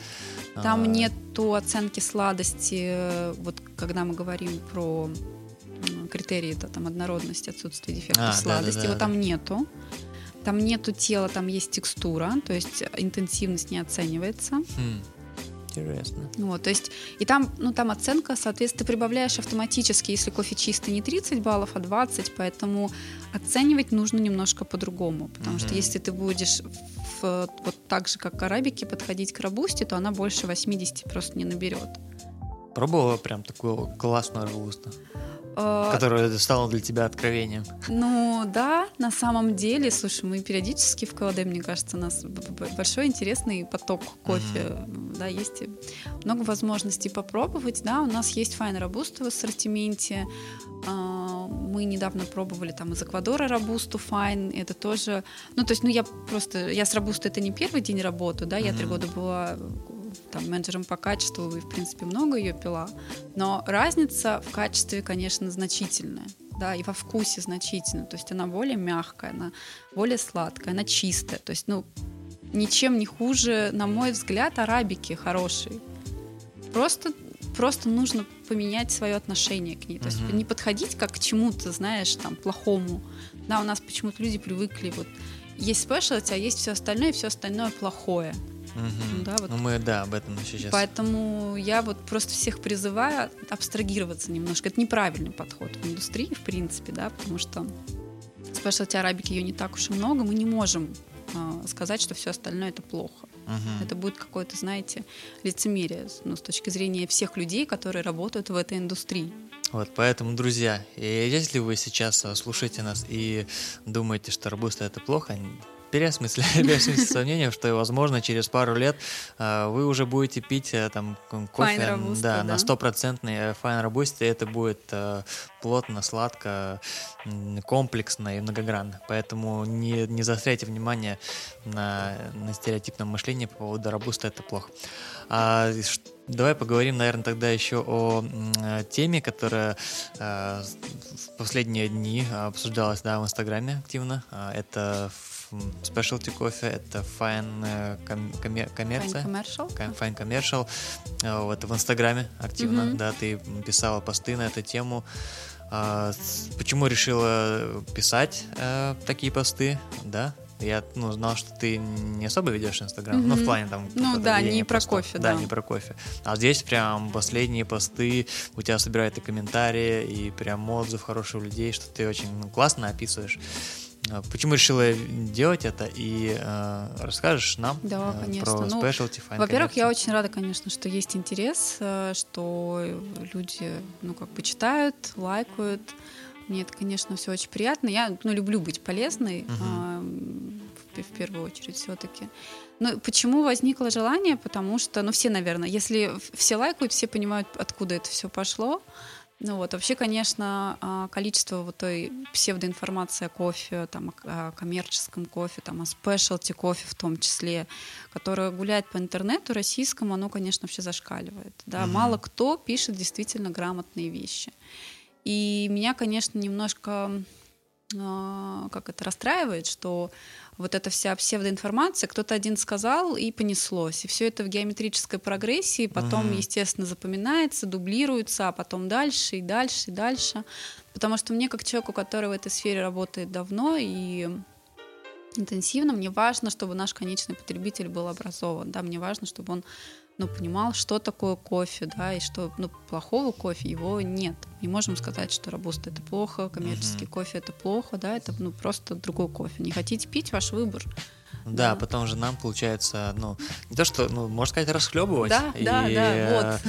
Там а... нету оценки сладости, вот когда мы говорим про критерии да, там однородности, отсутствие дефектов а, сладости, да, да, да, его там нету. Там нету тела, там есть текстура, то есть интенсивность не оценивается. Хм. Интересно. Вот, то есть, и там, ну, там оценка, соответственно, ты прибавляешь автоматически, если кофе чистый, не 30 баллов, а 20, поэтому оценивать нужно немножко по-другому, потому mm-hmm. что если ты будешь в, вот так же, как к арабике, подходить к робусте, то она больше 80 просто не наберет. Пробовала прям такую классную робусту? Э, Которое стало для тебя откровением. Ну да, на самом деле, слушай, мы периодически в КЛД, мне кажется, у нас большой интересный поток кофе, mm-hmm. да, есть много возможностей попробовать, да, у нас есть fine робусту в ассортименте, а, мы недавно пробовали там из Эквадора робусту fine, это тоже, ну то есть, ну я просто, я с робустой это не первый день работаю, да, mm-hmm. я три года была там, менеджером по качеству и, в принципе, много ее пила. Но разница в качестве, конечно, значительная. Да, и во вкусе значительно. То есть она более мягкая, она более сладкая, она чистая. То есть, ну, ничем не хуже, на мой взгляд, арабики хорошие. Просто, просто нужно поменять свое отношение к ней. То есть не подходить как к чему-то, знаешь, там, плохому. Да, у нас почему-то люди привыкли вот есть спешлти, а есть все остальное, и все остальное плохое. Угу. Да, вот. Ну мы, да, об этом еще сейчас. Поэтому я вот просто всех призываю абстрагироваться немножко. Это неправильный подход в индустрии, в принципе, да, потому что specialty арабики ее не так уж и много, мы не можем э, сказать, что все остальное это плохо. Угу. Это будет какое-то, знаете, лицемерие ну, с точки зрения всех людей, которые работают в этой индустрии. Вот, поэтому, друзья, если вы сейчас слушаете нас и думаете, что робуста это плохо, переосмысляю, сомнением, что, возможно, через пару лет э, вы уже будете пить э, там кофе да, на стопроцентный fine робусте, это будет э, плотно, сладко, комплексно и многогранно. Поэтому не, не заостряйте внимание на, на стереотипном мышлении по поводу робуста, это плохо. А, давай поговорим, наверное, тогда еще о теме, которая э, в последние дни обсуждалась да, в Инстаграме активно. Это specialty кофе, это fine коммерция. Fine commercial. Fine commercial. А, вот в Инстаграме активно, mm-hmm. да, ты писала посты на эту тему. А, почему решила писать а, такие посты, да? Я ну, знал, что ты не особо ведешь Инстаграм, mm-hmm. ну, в плане там... Ну, да, не про постов. кофе, да. Да, не про кофе. А здесь прям последние посты, у тебя собирают и комментарии, и прям отзыв хороших людей, что ты очень ну, классно описываешь. А почему решила делать это и э, расскажешь нам да, э, конечно. про ну, specialty fine Во-первых, я очень рада, конечно, что есть интерес, э, что люди, ну, как бы читают, лайкают. Мне это, конечно, все очень приятно. Я, ну, люблю быть полезной uh-huh. э, в, в первую очередь все-таки. Ну, почему возникло желание? Потому что, ну, все, наверное, если все лайкают, все понимают, откуда это все пошло. Ну вот, вообще, конечно, а, количество вот той псевдоинформации о кофе, там, о коммерческом кофе, там, о спешлти кофе в том числе, которая гуляет по интернету российскому, оно, конечно, вообще зашкаливает. Да? Угу. Мало кто пишет действительно грамотные вещи. И меня, конечно, немножко как это расстраивает, что вот эта вся псевдоинформация, кто-то один сказал и понеслось. И все это в геометрической прогрессии потом, uh-huh. естественно, запоминается, дублируется, а потом дальше и дальше и дальше. Потому что мне, как человеку, который в этой сфере работает давно и интенсивно, мне важно, чтобы наш конечный потребитель был образован. Да, мне важно, чтобы он ну, понимал, что такое кофе, да, и что ну, плохого кофе его нет. Не можем сказать, что робуста это плохо, коммерческий uh-huh. кофе это плохо, да, это ну, просто другой кофе. Не хотите пить, ваш выбор. Да, да, потом же нам получается, ну, не то, что, ну, можно сказать, расхлебывать. Да, и, да, да,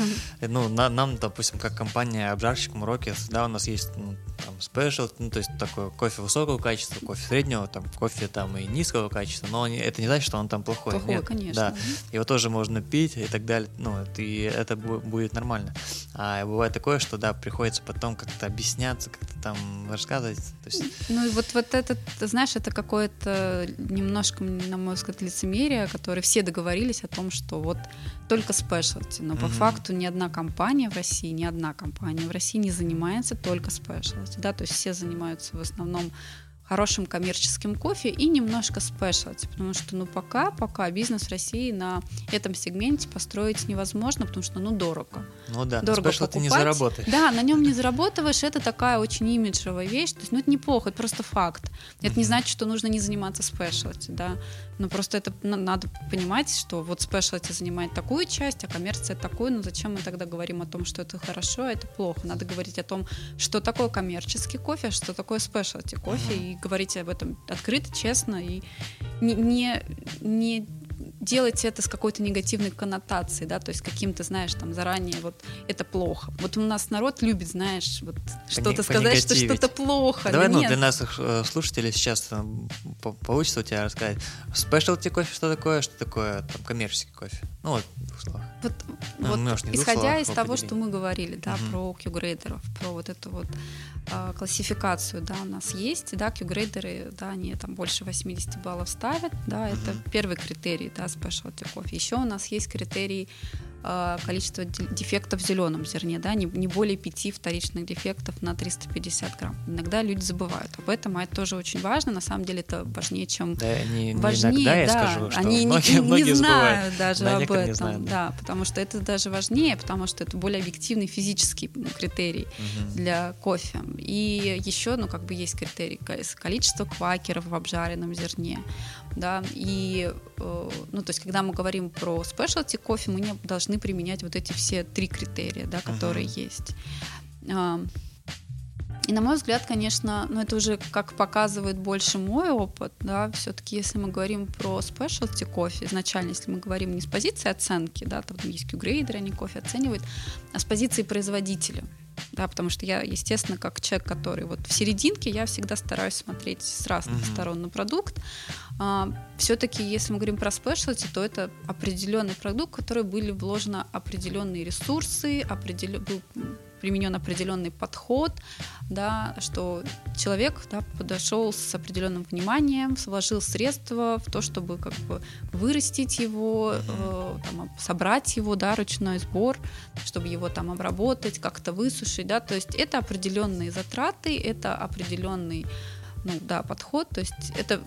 вот. Ну, на, нам, допустим, как компания обжарщик Мурокис, да, у нас есть ну, там спешл, ну, то есть такое кофе высокого качества, кофе среднего, там, кофе там и низкого качества, но это не значит, что он там плохой. Плохой, Нет, конечно. Да, его тоже можно пить и так далее, ну, и это будет нормально. А бывает такое, что, да, приходится потом как-то объясняться, как-то там рассказывать. То есть... Ну, и вот, вот это, знаешь, это какое-то немножко на мой взгляд, лицемерие, которые все договорились о том, что вот только спешлти. Но mm-hmm. по факту ни одна компания в России, ни одна компания в России не занимается только спешлти. Да? То есть все занимаются в основном хорошим коммерческим кофе и немножко спешлти, потому что ну пока, пока бизнес в России на этом сегменте построить невозможно, потому что ну дорого. Ну да, дорого на ты не заработаешь. Да, на нем не заработаешь, это такая очень имиджевая вещь, то есть ну это неплохо, это просто факт. Это mm-hmm. не значит, что нужно не заниматься спешлти, да, но просто это надо понимать, что вот спешлти занимает такую часть, а коммерция такую, ну зачем мы тогда говорим о том, что это хорошо, а это плохо? Надо говорить о том, что такое коммерческий кофе, а что такое спешлти кофе, mm-hmm. и говорить об этом открыто, честно и не, не, не делать это с какой-то негативной коннотацией, да, то есть каким-то, знаешь, там заранее вот это плохо. Вот у нас народ любит, знаешь, вот что-то сказать, что что-то плохо. Давай, да ну, нет. для наших э, слушателей сейчас э, получится у тебя рассказать. Спешлти кофе что такое, что такое там, коммерческий кофе? Ну вот, в двух словах. Вот, ну, вот исходя словах, из того, что мы говорили, да, угу. про Q-грейдеров, про вот эту вот э, классификацию, да, у нас есть, да, Q-грейдеры, да, они там больше 80 баллов ставят, да, угу. это первый критерий, да, specialty кофе. Еще у нас есть критерий Э, количество дефектов в зеленом зерне, да, не, не более 5 вторичных дефектов на 350 грамм. Иногда люди забывают об этом, а это тоже очень важно. На самом деле это важнее, чем да, не, важнее. иногда да, я скажу, что они многие, не, многие не знают забывают. даже да, об этом, знают, да. да, потому что это даже важнее, потому что это более объективный физический ну, критерий угу. для кофе. И еще, ну, как бы есть критерий количество квакеров в обжаренном зерне, да, и, э, ну, то есть, когда мы говорим про спешлти кофе, мы не должны применять вот эти все три критерия, да, которые uh-huh. есть. И на мой взгляд, конечно, ну это уже как показывает больше мой опыт, да, все-таки если мы говорим про спешлти кофе, изначально, если мы говорим не с позиции оценки, да, там есть Q-грейдеры, они кофе оценивают, а с позиции производителя да, потому что я, естественно, как человек, который вот в серединке, я всегда стараюсь смотреть с разных mm-hmm. сторон на продукт. А, все-таки, если мы говорим про спешлти, то это определенный продукт, в который были вложены определенные ресурсы, определен, был применен определенный подход, да, что человек да, подошел с определенным вниманием, вложил средства в то, чтобы как бы вырастить его, э, там, собрать его, да, ручной сбор, чтобы его там обработать, как-то высушить, да, то есть это определенные затраты, это определенный ну, да, подход, то есть это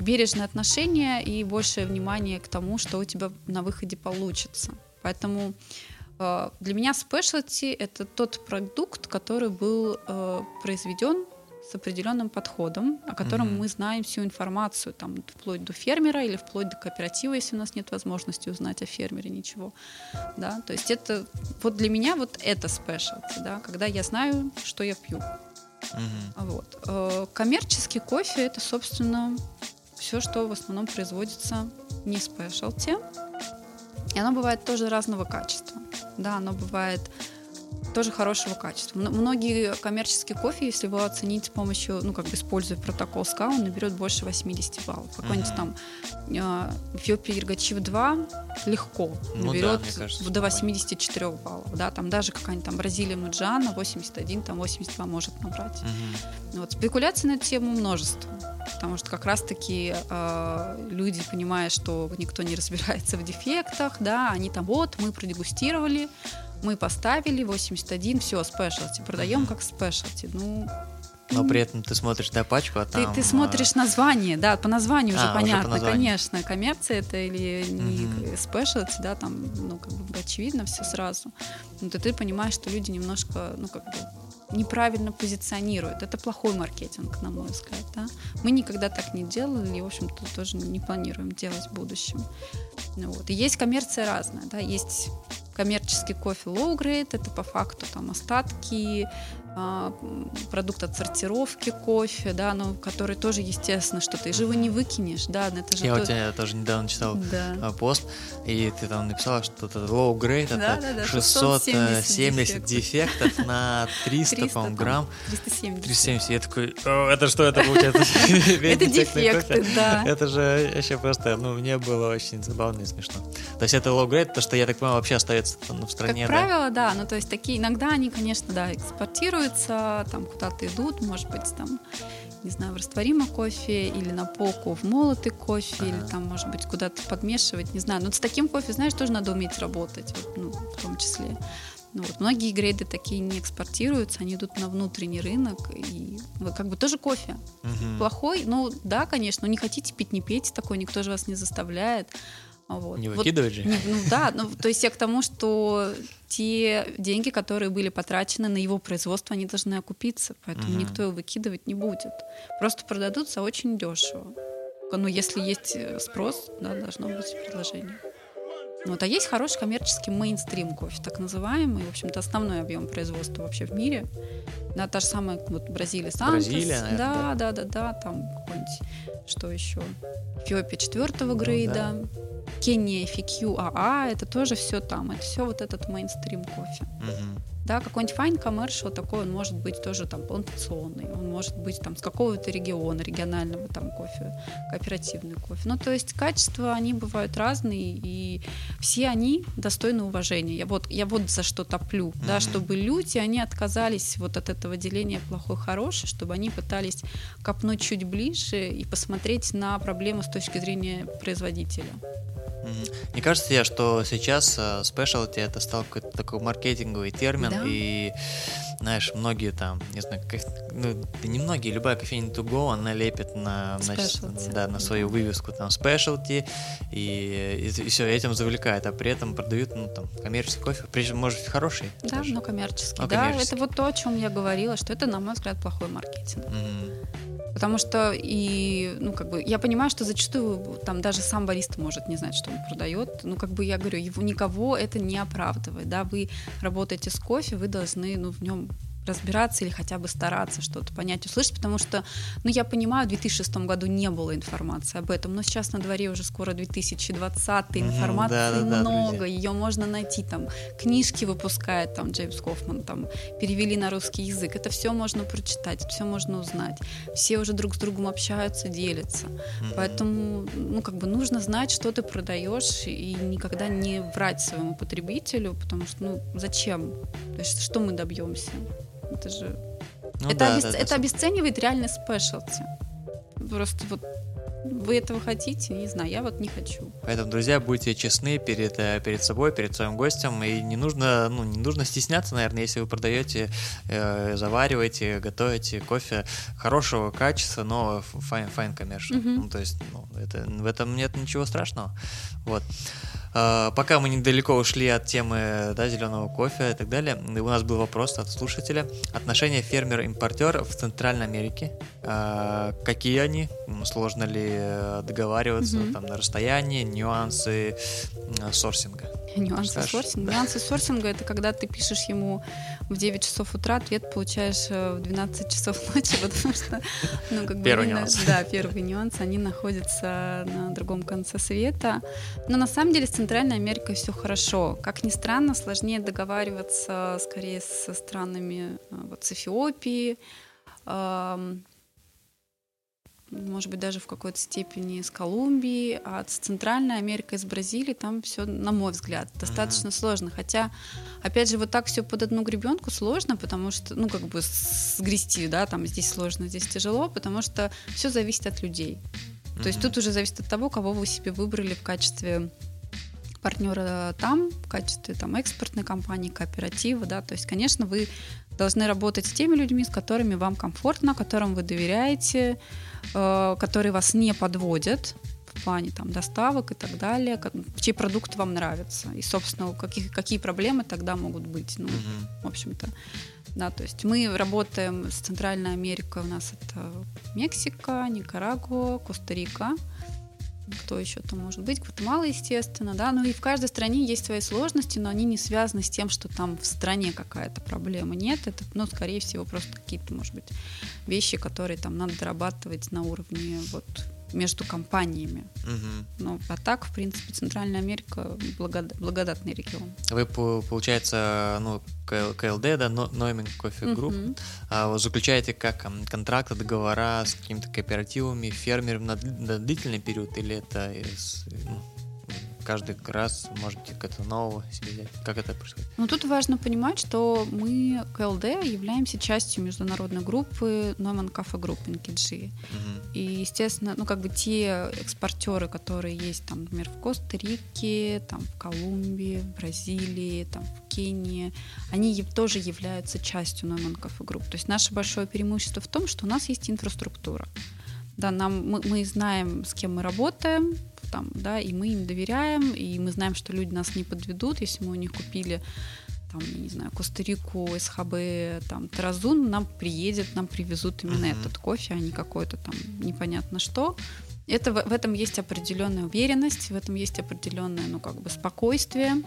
бережное отношение и большее внимание к тому, что у тебя на выходе получится. Поэтому для меня specialty — это тот продукт, который был э, произведен с определенным подходом, о котором mm-hmm. мы знаем всю информацию, там, вплоть до фермера или вплоть до кооператива, если у нас нет возможности узнать о фермере ничего. Да? То есть это вот для меня вот это specialty, да, когда я знаю, что я пью. Mm-hmm. Вот. Э, коммерческий кофе — это, собственно, все, что в основном производится не specialty, и оно бывает тоже разного качества да, оно бывает тоже хорошего качества. Многие коммерческие кофе, если его оценить с помощью, ну, как бы используя протокол СКА, он наберет больше 80 баллов. Какой-нибудь там э, Эфиопия Иргачив 2 легко ну, наберет да, кажется, до 84 понятно. баллов. Да, там даже какая-нибудь там Бразилия Муджана 81, там 82 может набрать. Угу. Вот. Спекуляций на эту тему множество. Потому что как раз-таки э, люди, понимая, что никто не разбирается в дефектах, да, они там вот, мы продегустировали, мы поставили 81, все, спешлти, продаем как спешлти. Ну, но при этом ты смотришь да, пачку, а там... Ты, ты смотришь название, да, по названию уже а, понятно, уже по названию. конечно, коммерция это или не specialty, да, там, ну, как бы очевидно все сразу. Но ты, ты понимаешь, что люди немножко, ну, как бы неправильно позиционируют. Это плохой маркетинг, на мой взгляд. Да? Мы никогда так не делали и, в общем-то, тоже не планируем делать в будущем. Ну, вот. И есть коммерция разная. Да? Есть коммерческий кофе low grade, это по факту там остатки, а, продукт отсортировки кофе, да, но который тоже, естественно, что ты живо не выкинешь, да, это же... Я то... у тебя тоже недавно читал да. А, пост, и ты там написала, что это low grade, да, это да, да, 670, 670 дефектов. дефектов на 300, 300 по грамм. 370. 370. Я такой, это что это получается? Это дефекты, да. Это же вообще просто, ну, мне было очень забавно и смешно. То есть это low grade, то, что, я так понимаю, вообще остается в стране, Как правило, да, ну, то есть такие, иногда они, конечно, да, экспортируют, транспортируются, там куда-то идут, может быть, там, не знаю, в растворимый кофе или на полку в молотый кофе, ага. или там, может быть, куда-то подмешивать, не знаю. Но с таким кофе, знаешь, тоже надо уметь работать, вот, ну, в том числе. Ну, вот, многие грейды такие не экспортируются, они идут на внутренний рынок, и вот, как бы тоже кофе. Угу. Плохой, ну да, конечно, но не хотите пить, не пейте такой, никто же вас не заставляет. Вот. Не выкидывать вот, же. Не, ну да, ну, то есть я к тому, что те деньги, которые были потрачены на его производство, они должны окупиться, поэтому угу. никто его выкидывать не будет. Просто продадутся очень дешево. Ну, если есть э, спрос, да, должно быть предложение. Вот, а есть хороший коммерческий мейнстрим кофе, так называемый, в общем-то, основной объем производства вообще в мире. Да, та же самая вот Бразилия, Сантос. Бразилия, наверное, да, да, да, да, там какой-нибудь, что еще, Эфиопия четвертого грейда. Ну, да. Кения, FQ, АА, это тоже все там, это все вот этот мейнстрим кофе. Угу. Да, какой-нибудь fine commercial такой, он может быть тоже там плантационный, он может быть там с какого-то региона, регионального там кофе, кооперативный кофе. Ну, то есть качества, они бывают разные, и все они достойны уважения. Я вот, я вот за что топлю, mm-hmm. да, чтобы люди, они отказались вот от этого деления плохой-хороший, чтобы они пытались копнуть чуть ближе и посмотреть на проблему с точки зрения производителя. Мне кажется тебе, что сейчас specialty э, это стал какой-то такой маркетинговый термин, да? И знаешь, многие там, не знаю, как, ну, не многие, любая кофейня to go, она лепит на, на, да, на свою вывеску там specialty, и, и, и все, этим завлекает, а при этом продают, ну, там, коммерческий кофе, причем, может, хороший. Да, даже. но коммерческий, но да, коммерческий. это вот то, о чем я говорила, что это, на мой взгляд, плохой маркетинг. Mm-hmm. Потому что и, ну, как бы, я понимаю, что зачастую там даже сам бариста может не знать, что он продает. Ну, как бы я говорю, его никого это не оправдывает, да, вы работаете с кофе, вы должны, ну, в нем разбираться или хотя бы стараться что-то понять, услышать, потому что, ну, я понимаю, в 2006 году не было информации об этом, но сейчас на дворе уже скоро 2020, информации да, да, много, да, ее можно найти, там, книжки выпускает, там, Джеймс Кофман, там, перевели на русский язык, это все можно прочитать, все можно узнать, все уже друг с другом общаются, делятся, mm-hmm. поэтому, ну, как бы нужно знать, что ты продаешь, и никогда не врать своему потребителю, потому что, ну, зачем? То есть, что мы добьемся? Это же... Ну, это, да, обесц... да, это да. обесценивает реальный спешлти. Просто вот вы этого хотите? Не знаю, я вот не хочу. Поэтому, друзья, будьте честны перед, э, перед собой, перед своим гостем. И не нужно, ну, не нужно стесняться, наверное, если вы продаете, э, завариваете, готовите кофе хорошего качества, но fine, fine commercial. Mm-hmm. Ну, то есть ну, это, в этом нет ничего страшного. Вот. А, пока мы недалеко ушли от темы да, зеленого кофе и так далее, у нас был вопрос от слушателя. Отношения фермер-импортер в Центральной Америке. А, какие они? Сложно ли э, договариваться mm-hmm. там, на расстоянии? Нюансы сорсинга? Нюансы Скажешь? сорсинга. Нюансы сорсинга это когда ты пишешь ему в 9 часов утра, ответ получаешь э, в 12 часов ночи, потому что, ну, как бы... Первый нюанс. Да, первый нюанс. Они находятся на другом конце света. Но на самом деле с Центральной Америкой все хорошо. Как ни странно, сложнее договариваться скорее со странами э, вот, с Эфиопии, может быть, даже в какой-то степени с Колумбии, а с Центральной Америкой, с Бразилией, там все, на мой взгляд, достаточно uh-huh. сложно. Хотя, опять же, вот так все под одну гребенку сложно, потому что, ну, как бы сгрести, да, там здесь сложно, здесь тяжело, потому что все зависит от людей. То есть тут уже зависит от того, кого вы себе выбрали в качестве партнера там, в качестве там экспортной компании, кооператива, да, то есть, конечно, вы должны работать с теми людьми, с которыми вам комфортно, которым вы доверяете, э, которые вас не подводят в плане там доставок и так далее, как, чей продукт вам нравится. И, собственно, каких, какие проблемы тогда могут быть, ну, uh-huh. в общем-то, да, то есть мы работаем с Центральной Америкой, у нас это Мексика, Никарагуа, Коста-Рика, кто еще там может быть, Гватемала, естественно, да, ну и в каждой стране есть свои сложности, но они не связаны с тем, что там в стране какая-то проблема. Нет, это, ну, скорее всего, просто какие-то, может быть, вещи, которые там надо дорабатывать на уровне вот между компаниями. Угу. Ну, а так, в принципе, Центральная Америка благод... благодатный регион. Вы, получается, ну, KLD, да, Neumann Coffee Group, угу. заключаете как контракты, договора с какими-то кооперативами, фермерами на, на длительный период, или это из, ну, каждый раз можете как-то нового себе взять? Как это происходит? Ну, тут важно понимать, что мы, КЛД, являемся частью международной группы Neumann Cafe Group NKG. Угу. И, естественно, ну, как бы те экспортеры, которые есть, там, например, в Коста-Рике, там, в Колумбии, в Бразилии, там, в Кении, они тоже являются частью Neumann Cafe Group. То есть наше большое преимущество в том, что у нас есть инфраструктура. Да, нам, мы, мы знаем, с кем мы работаем, там, да, и мы им доверяем, и мы знаем, что люди нас не подведут, если мы у них купили там, не знаю, Коста-Рику, СХБ, там, Таразун, нам приедет, нам привезут именно uh-huh. этот кофе, а не какой-то там непонятно что. Это, в этом есть определенная уверенность, в этом есть определенное, ну, как бы спокойствие,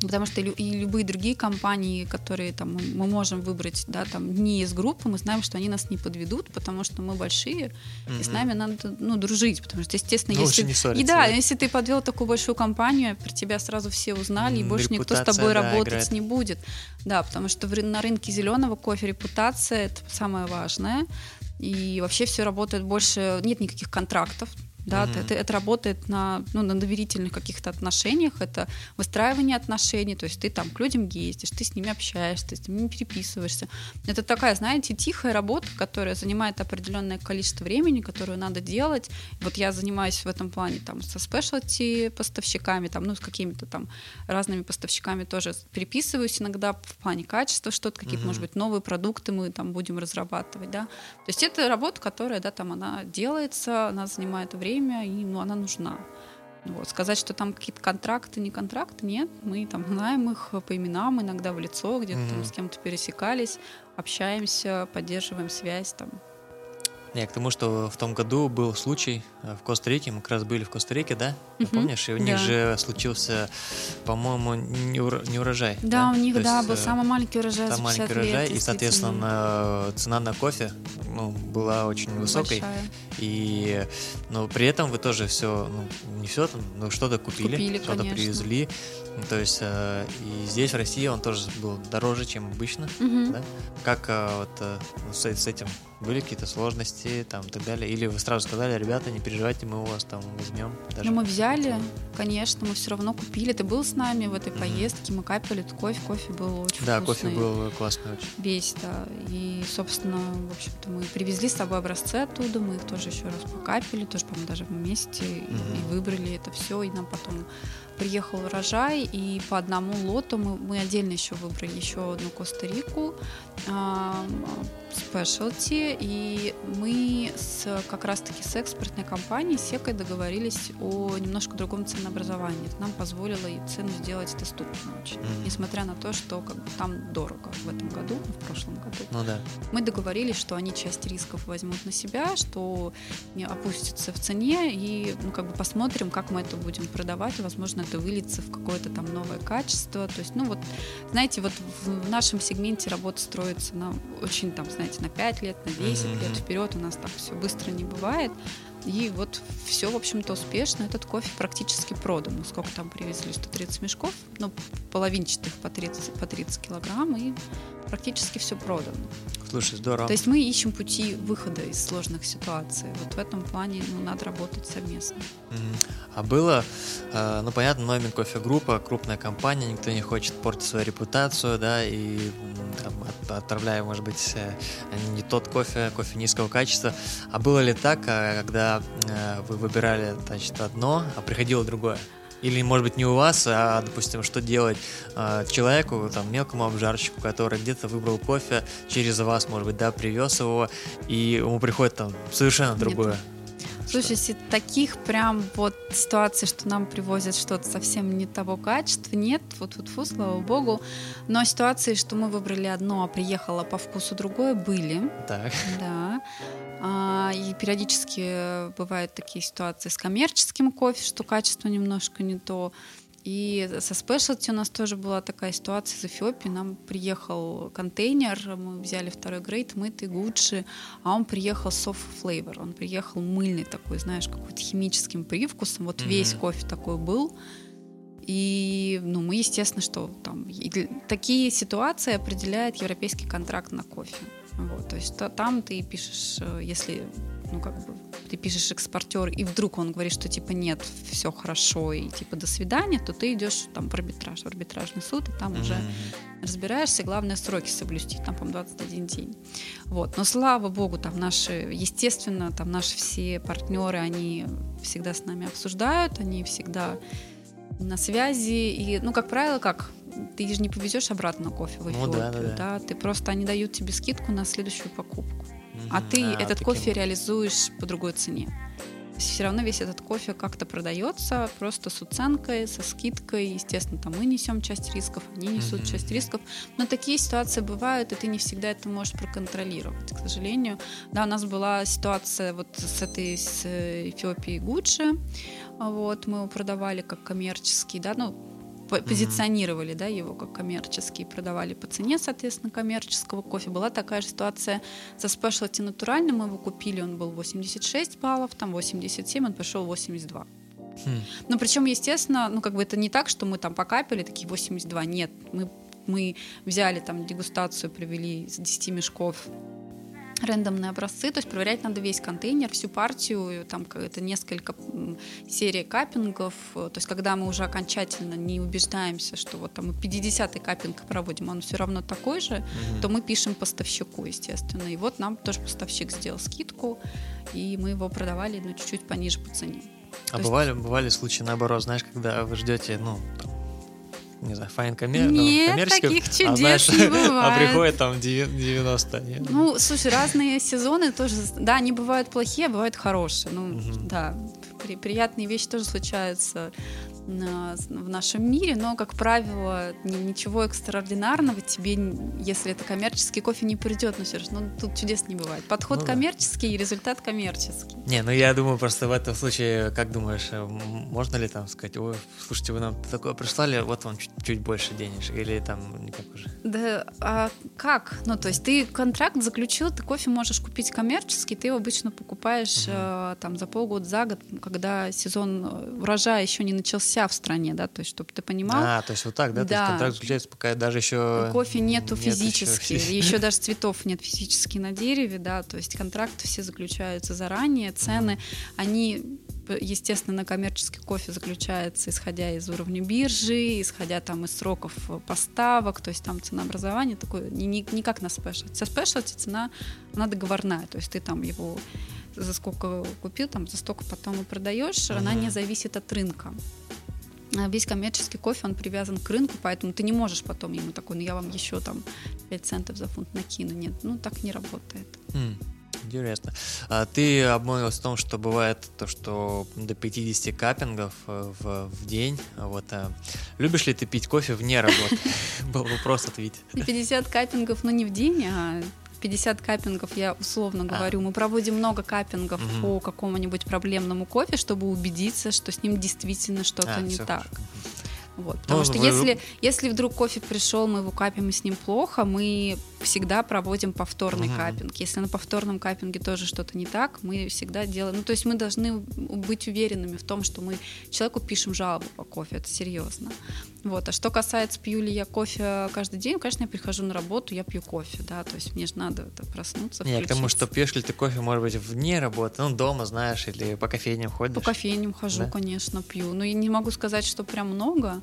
Потому что и любые другие компании, которые там мы, можем выбрать, да, там не из группы, мы знаем, что они нас не подведут, потому что мы большие, mm-hmm. и с нами надо ну, дружить, потому что, естественно, ну, если не ссориться, и да, да, если ты подвел такую большую компанию, про тебя сразу все узнали, mm-hmm. и больше репутация, никто с тобой да, работать играет. не будет, да, потому что в, на рынке зеленого кофе репутация это самое важное, и вообще все работает больше, нет никаких контрактов, да, mm-hmm. это, это работает на, ну, на доверительных каких-то отношениях, это выстраивание отношений, то есть ты там к людям ездишь, ты с ними общаешься, ты с ними переписываешься. Это такая, знаете, тихая работа, которая занимает определенное количество времени, которую надо делать. Вот я занимаюсь в этом плане там со спешлти поставщиками, там, ну, с какими-то там разными поставщиками тоже переписываюсь иногда в плане качества что-то, какие-то, mm-hmm. может быть, новые продукты мы там будем разрабатывать, да. То есть это работа, которая, да, там она делается, она занимает время, время, и ну, она нужна. Вот. Сказать, что там какие-то контракты, не контракты, нет. Мы там знаем их по именам, иногда в лицо, где-то mm-hmm. там с кем-то пересекались, общаемся, поддерживаем связь там. Я к тому, что в том году был случай э, в Коста-Рике, мы как раз были в Коста-Рике, да? Угу. Помнишь? И у них да. же случился, по-моему, не, ур- не урожай. Да, да? у них, То да, есть, был э, самый маленький урожай Самый маленький урожай, и, соответственно, цена на кофе ну, была очень высокой. Большая. И, но при этом вы тоже все, ну, не все, но что-то купили, купили что-то привезли. То есть э, и здесь, в России, он тоже был дороже, чем обычно. Угу. Да? Как э, вот э, с, с этим были какие-то сложности там и так далее? Или вы сразу сказали, ребята, не переживайте, мы у вас там возьмем? Даже. Ну, мы взяли, конечно, мы все равно купили. Ты был с нами в этой mm поездке, мы капали кофе, кофе был очень да, вкусный. Да, кофе был классный очень. Весь, да. И, собственно, в общем-то, мы привезли с собой образцы оттуда, мы их тоже еще раз покапили, тоже, по-моему, даже вместе, mm и выбрали это все, и нам потом приехал урожай, и по одному лоту мы, мы отдельно еще выбрали еще одну Коста-Рику, спешлти, и мы с, как раз-таки с экспортной компанией Секой договорились о немножко другом ценообразовании. Это нам позволило и цену сделать доступной очень, mm-hmm. несмотря на то, что как бы там дорого в этом году, в прошлом году. Ну да. Мы договорились, что они часть рисков возьмут на себя, что опустится в цене, и ну, как бы посмотрим, как мы это будем продавать, и, возможно, это выльется в какое-то там новое качество. То есть, ну вот, знаете, вот в нашем сегменте работа строится на очень там, знаете, на 5 лет, на 10 mm-hmm. лет вперед. У нас так все быстро не бывает. И вот все, в общем-то, успешно. Этот кофе практически продан. Мы сколько там привезли? 130 мешков, ну, половинчатых по 30, по 30 килограмм, и практически все продано. Слушай, здорово. То есть мы ищем пути выхода из сложных ситуаций. Вот в этом плане ну, надо работать совместно. А было, э, ну понятно, Номин кофе группа, крупная компания, никто не хочет портить свою репутацию, да, и там, отправляя, может быть, э, не тот кофе, кофе низкого качества. А было ли так, э, когда вы выбирали, значит, одно, а приходило другое? Или, может быть, не у вас, а, допустим, что делать э, человеку, там, мелкому обжарщику, который где-то выбрал кофе через вас, может быть, да, привез его, и ему приходит там совершенно другое. Нет. Слушайте, таких прям вот ситуаций, что нам привозят что-то совсем не того качества, нет, вот вот фу, слава богу. Но ситуации, что мы выбрали одно, а приехало по вкусу другое, были. Так. Да. А, и периодически бывают такие ситуации с коммерческим кофе, что качество немножко не то. И со спешлти у нас тоже была такая ситуация из Эфиопии. Нам приехал контейнер, мы взяли второй грейд, мытый, Гуччи, а он приехал soft flavor. Он приехал мыльный такой, знаешь, какой-то химическим привкусом. Вот mm-hmm. весь кофе такой был. И, ну, мы, естественно, что там... Такие ситуации определяет европейский контракт на кофе. Вот, то есть то, там ты пишешь, э, если ну, как бы, ты пишешь экспортер, и вдруг он говорит, что, типа, нет, все хорошо, и, типа, до свидания, то ты идешь там в арбитраж, в арбитражный суд, и там mm-hmm. уже разбираешься, главное сроки соблюсти, там, по 21 день. Вот. Но, слава богу, там наши, естественно, там наши все партнеры, они всегда с нами обсуждают, они всегда на связи, и, ну, как правило, как ты же не повезешь обратно кофе в Эфиопию, ну, да, да, да. да, ты просто они дают тебе скидку на следующую покупку, mm-hmm. а ты а, этот таким... кофе реализуешь по другой цене. Все равно весь этот кофе как-то продается просто с уценкой, со скидкой. Естественно, там мы несем часть рисков, они несут mm-hmm. часть рисков. Но такие ситуации бывают, и ты не всегда это можешь проконтролировать, к сожалению. Да, у нас была ситуация вот с этой с Эфиопией Гуччи. Вот, мы его продавали как коммерческий, да, ну, позиционировали да, его как коммерческий, продавали по цене, соответственно, коммерческого кофе. Была такая же ситуация со спешлти натуральным, мы его купили, он был 86 баллов, там 87, он пошел 82. Хм. Но причем, естественно, ну как бы это не так, что мы там покапили такие 82, нет, мы мы взяли там дегустацию, провели с 10 мешков рандомные образцы, то есть проверять надо весь контейнер, всю партию, там это несколько серий каппингов, то есть когда мы уже окончательно не убеждаемся, что вот там мы 50-й каппинг проводим, он все равно такой же, mm-hmm. то мы пишем поставщику, естественно. И вот нам тоже поставщик сделал скидку, и мы его продавали, ну, чуть-чуть пониже по цене. А бывали, есть... бывали случаи наоборот, знаешь, когда вы ждете, ну, там, не знаю, файн коммер... Ну, нет, ну, таких а чудес а, знаешь, не бывает. А приходит там 90, нет? Ну, слушай, разные сезоны тоже, да, они бывают плохие, а бывают хорошие. Ну, угу. да, при, приятные вещи тоже случаются. В нашем мире, но, как правило, ничего экстраординарного тебе, если это коммерческий кофе, не придет, все равно ну, тут чудес не бывает. Подход ну, коммерческий, и результат коммерческий. Не, ну я думаю, просто в этом случае, как думаешь, э, можно ли там сказать, ой, слушайте, вы нам такое прислали, вот вам чуть, чуть больше денежек, или там никак уже? Да, а как? Ну, то есть ты контракт заключил, ты кофе можешь купить коммерческий, ты его обычно покупаешь угу. там за полгода, за год, когда сезон э, урожая еще не начался в стране, да, то есть, чтобы ты понимал. А, то есть вот так, да? да. То есть контракт заключается, пока даже еще... Кофе нету нет физически, еще... еще даже цветов нет физически на дереве, да, то есть контракты все заключаются заранее, цены, угу. они естественно, на коммерческий кофе заключается, исходя из уровня биржи, исходя там из сроков поставок, то есть там ценообразование такое, не, не, не как на спешлти. Со спешлти цена, она договорная, то есть ты там его за сколько купил, там за столько потом и продаешь, uh-huh. она не зависит от рынка. А весь коммерческий кофе, он привязан к рынку, поэтому ты не можешь потом ему такой, ну я вам еще там 5 центов за фунт накину. Нет, ну так не работает. Mm. Интересно. А ты обмолвилась о том, что бывает то, что до 50 каппингов э, в, в день. Вот, а любишь ли ты пить кофе вне работы? Был вопрос ответь. 50 каппингов, ну не в день, а 50 каппингов, я условно а. говорю, мы проводим много каппингов угу. по какому-нибудь проблемному кофе, чтобы убедиться, что с ним действительно что-то а, не так. Хорошо. Вот, потому ну, что вы... если, если вдруг кофе пришел, мы его капим и с ним плохо, мы всегда проводим повторный угу. капинг. Если на повторном капинге тоже что-то не так, мы всегда делаем. Ну, то есть мы должны быть уверенными в том, что мы человеку пишем жалобу по кофе. Это серьезно. Вот. А что касается, пью ли я кофе каждый день, конечно, я прихожу на работу, я пью кофе, да, то есть мне же надо это проснуться, Нет, к тому, что пьешь ли ты кофе, может быть, вне работы, ну, дома, знаешь, или по кофейням ходишь? По кофейням хожу, да? конечно, пью. Но я не могу сказать, что прям много,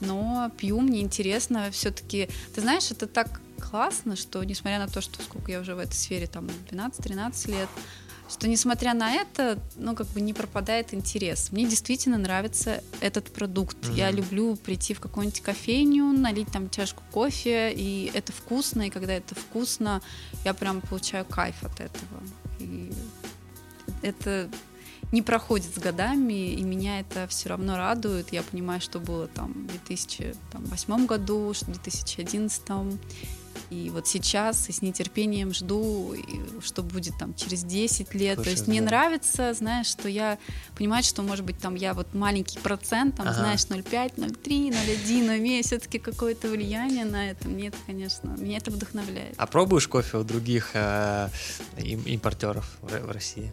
но пью, мне интересно все-таки. Ты знаешь, это так классно, что несмотря на то, что сколько я уже в этой сфере, там, 12-13 лет, что несмотря на это, ну, как бы не пропадает интерес. Мне действительно нравится этот продукт. Mm-hmm. Я люблю прийти в какую-нибудь кофейню, налить там чашку кофе, и это вкусно, и когда это вкусно, я прям получаю кайф от этого. И это не проходит с годами, и меня это все равно радует. Я понимаю, что было там в 2008 году, что в 2011 и вот сейчас и с нетерпением жду, что будет там через 10 лет. Слушай, То есть да. мне нравится, знаешь, что я понимаю, что, может быть, там я вот маленький процент, там, ага. знаешь, 0,5, 0,3, 0,1 имею все-таки какое-то влияние на это. Мне это, конечно, меня это вдохновляет. А пробуешь кофе у других э, импортеров в, в России?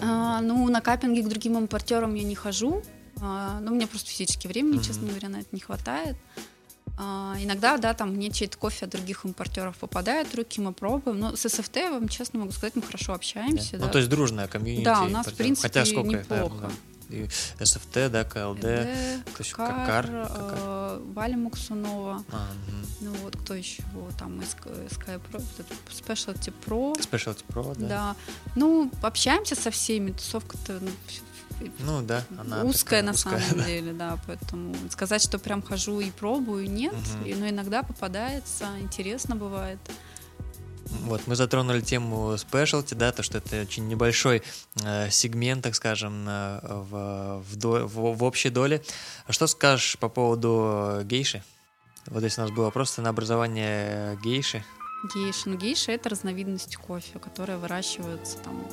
А, ну, на каппинге к другим импортерам я не хожу. А, но у меня просто физически времени, mm-hmm. честно говоря, на это не хватает. А, иногда, да, там мне чей-то кофе от других импортеров попадает руки, мы пробуем. Но с СФТ, вам честно могу сказать, мы хорошо общаемся. Да. Ну, да. Ну, то есть дружная комьюнити. Да, у нас, в принципе, Хотя сколько неплохо. И СФТ, да, КЛД, то есть Какар, э, Валя Максунова, а, угу. ну вот кто еще, там Sky Pro, Specialty Pro. Specialty Pro, да. Да, ну общаемся со всеми, тусовка-то ну, ну да, она узкая такая, на узкая, самом да. деле, да, поэтому сказать, что прям хожу и пробую, нет, угу. но иногда попадается, интересно бывает. Вот, мы затронули тему спешлти, да, то, что это очень небольшой э, сегмент, так скажем, э, в, в, до, в, в общей доле. А что скажешь по поводу гейши? Вот здесь у нас был вопрос на образование гейши. Гейши. Ну, гейши — это разновидность кофе, которая выращивается там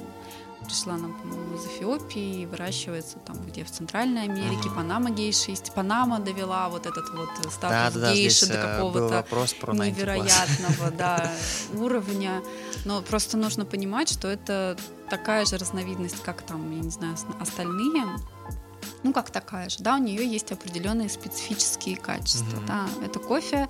пришла нам, по-моему, из Эфиопии, выращивается там, где в Центральной Америке, mm-hmm. Панама гейши есть. Панама довела вот этот вот статус да, да, гейши до э, какого-то невероятного да, уровня. Но просто нужно понимать, что это такая же разновидность, как там, я не знаю, остальные. Ну, как такая же, да, у нее есть определенные специфические качества, mm-hmm. да. Это кофе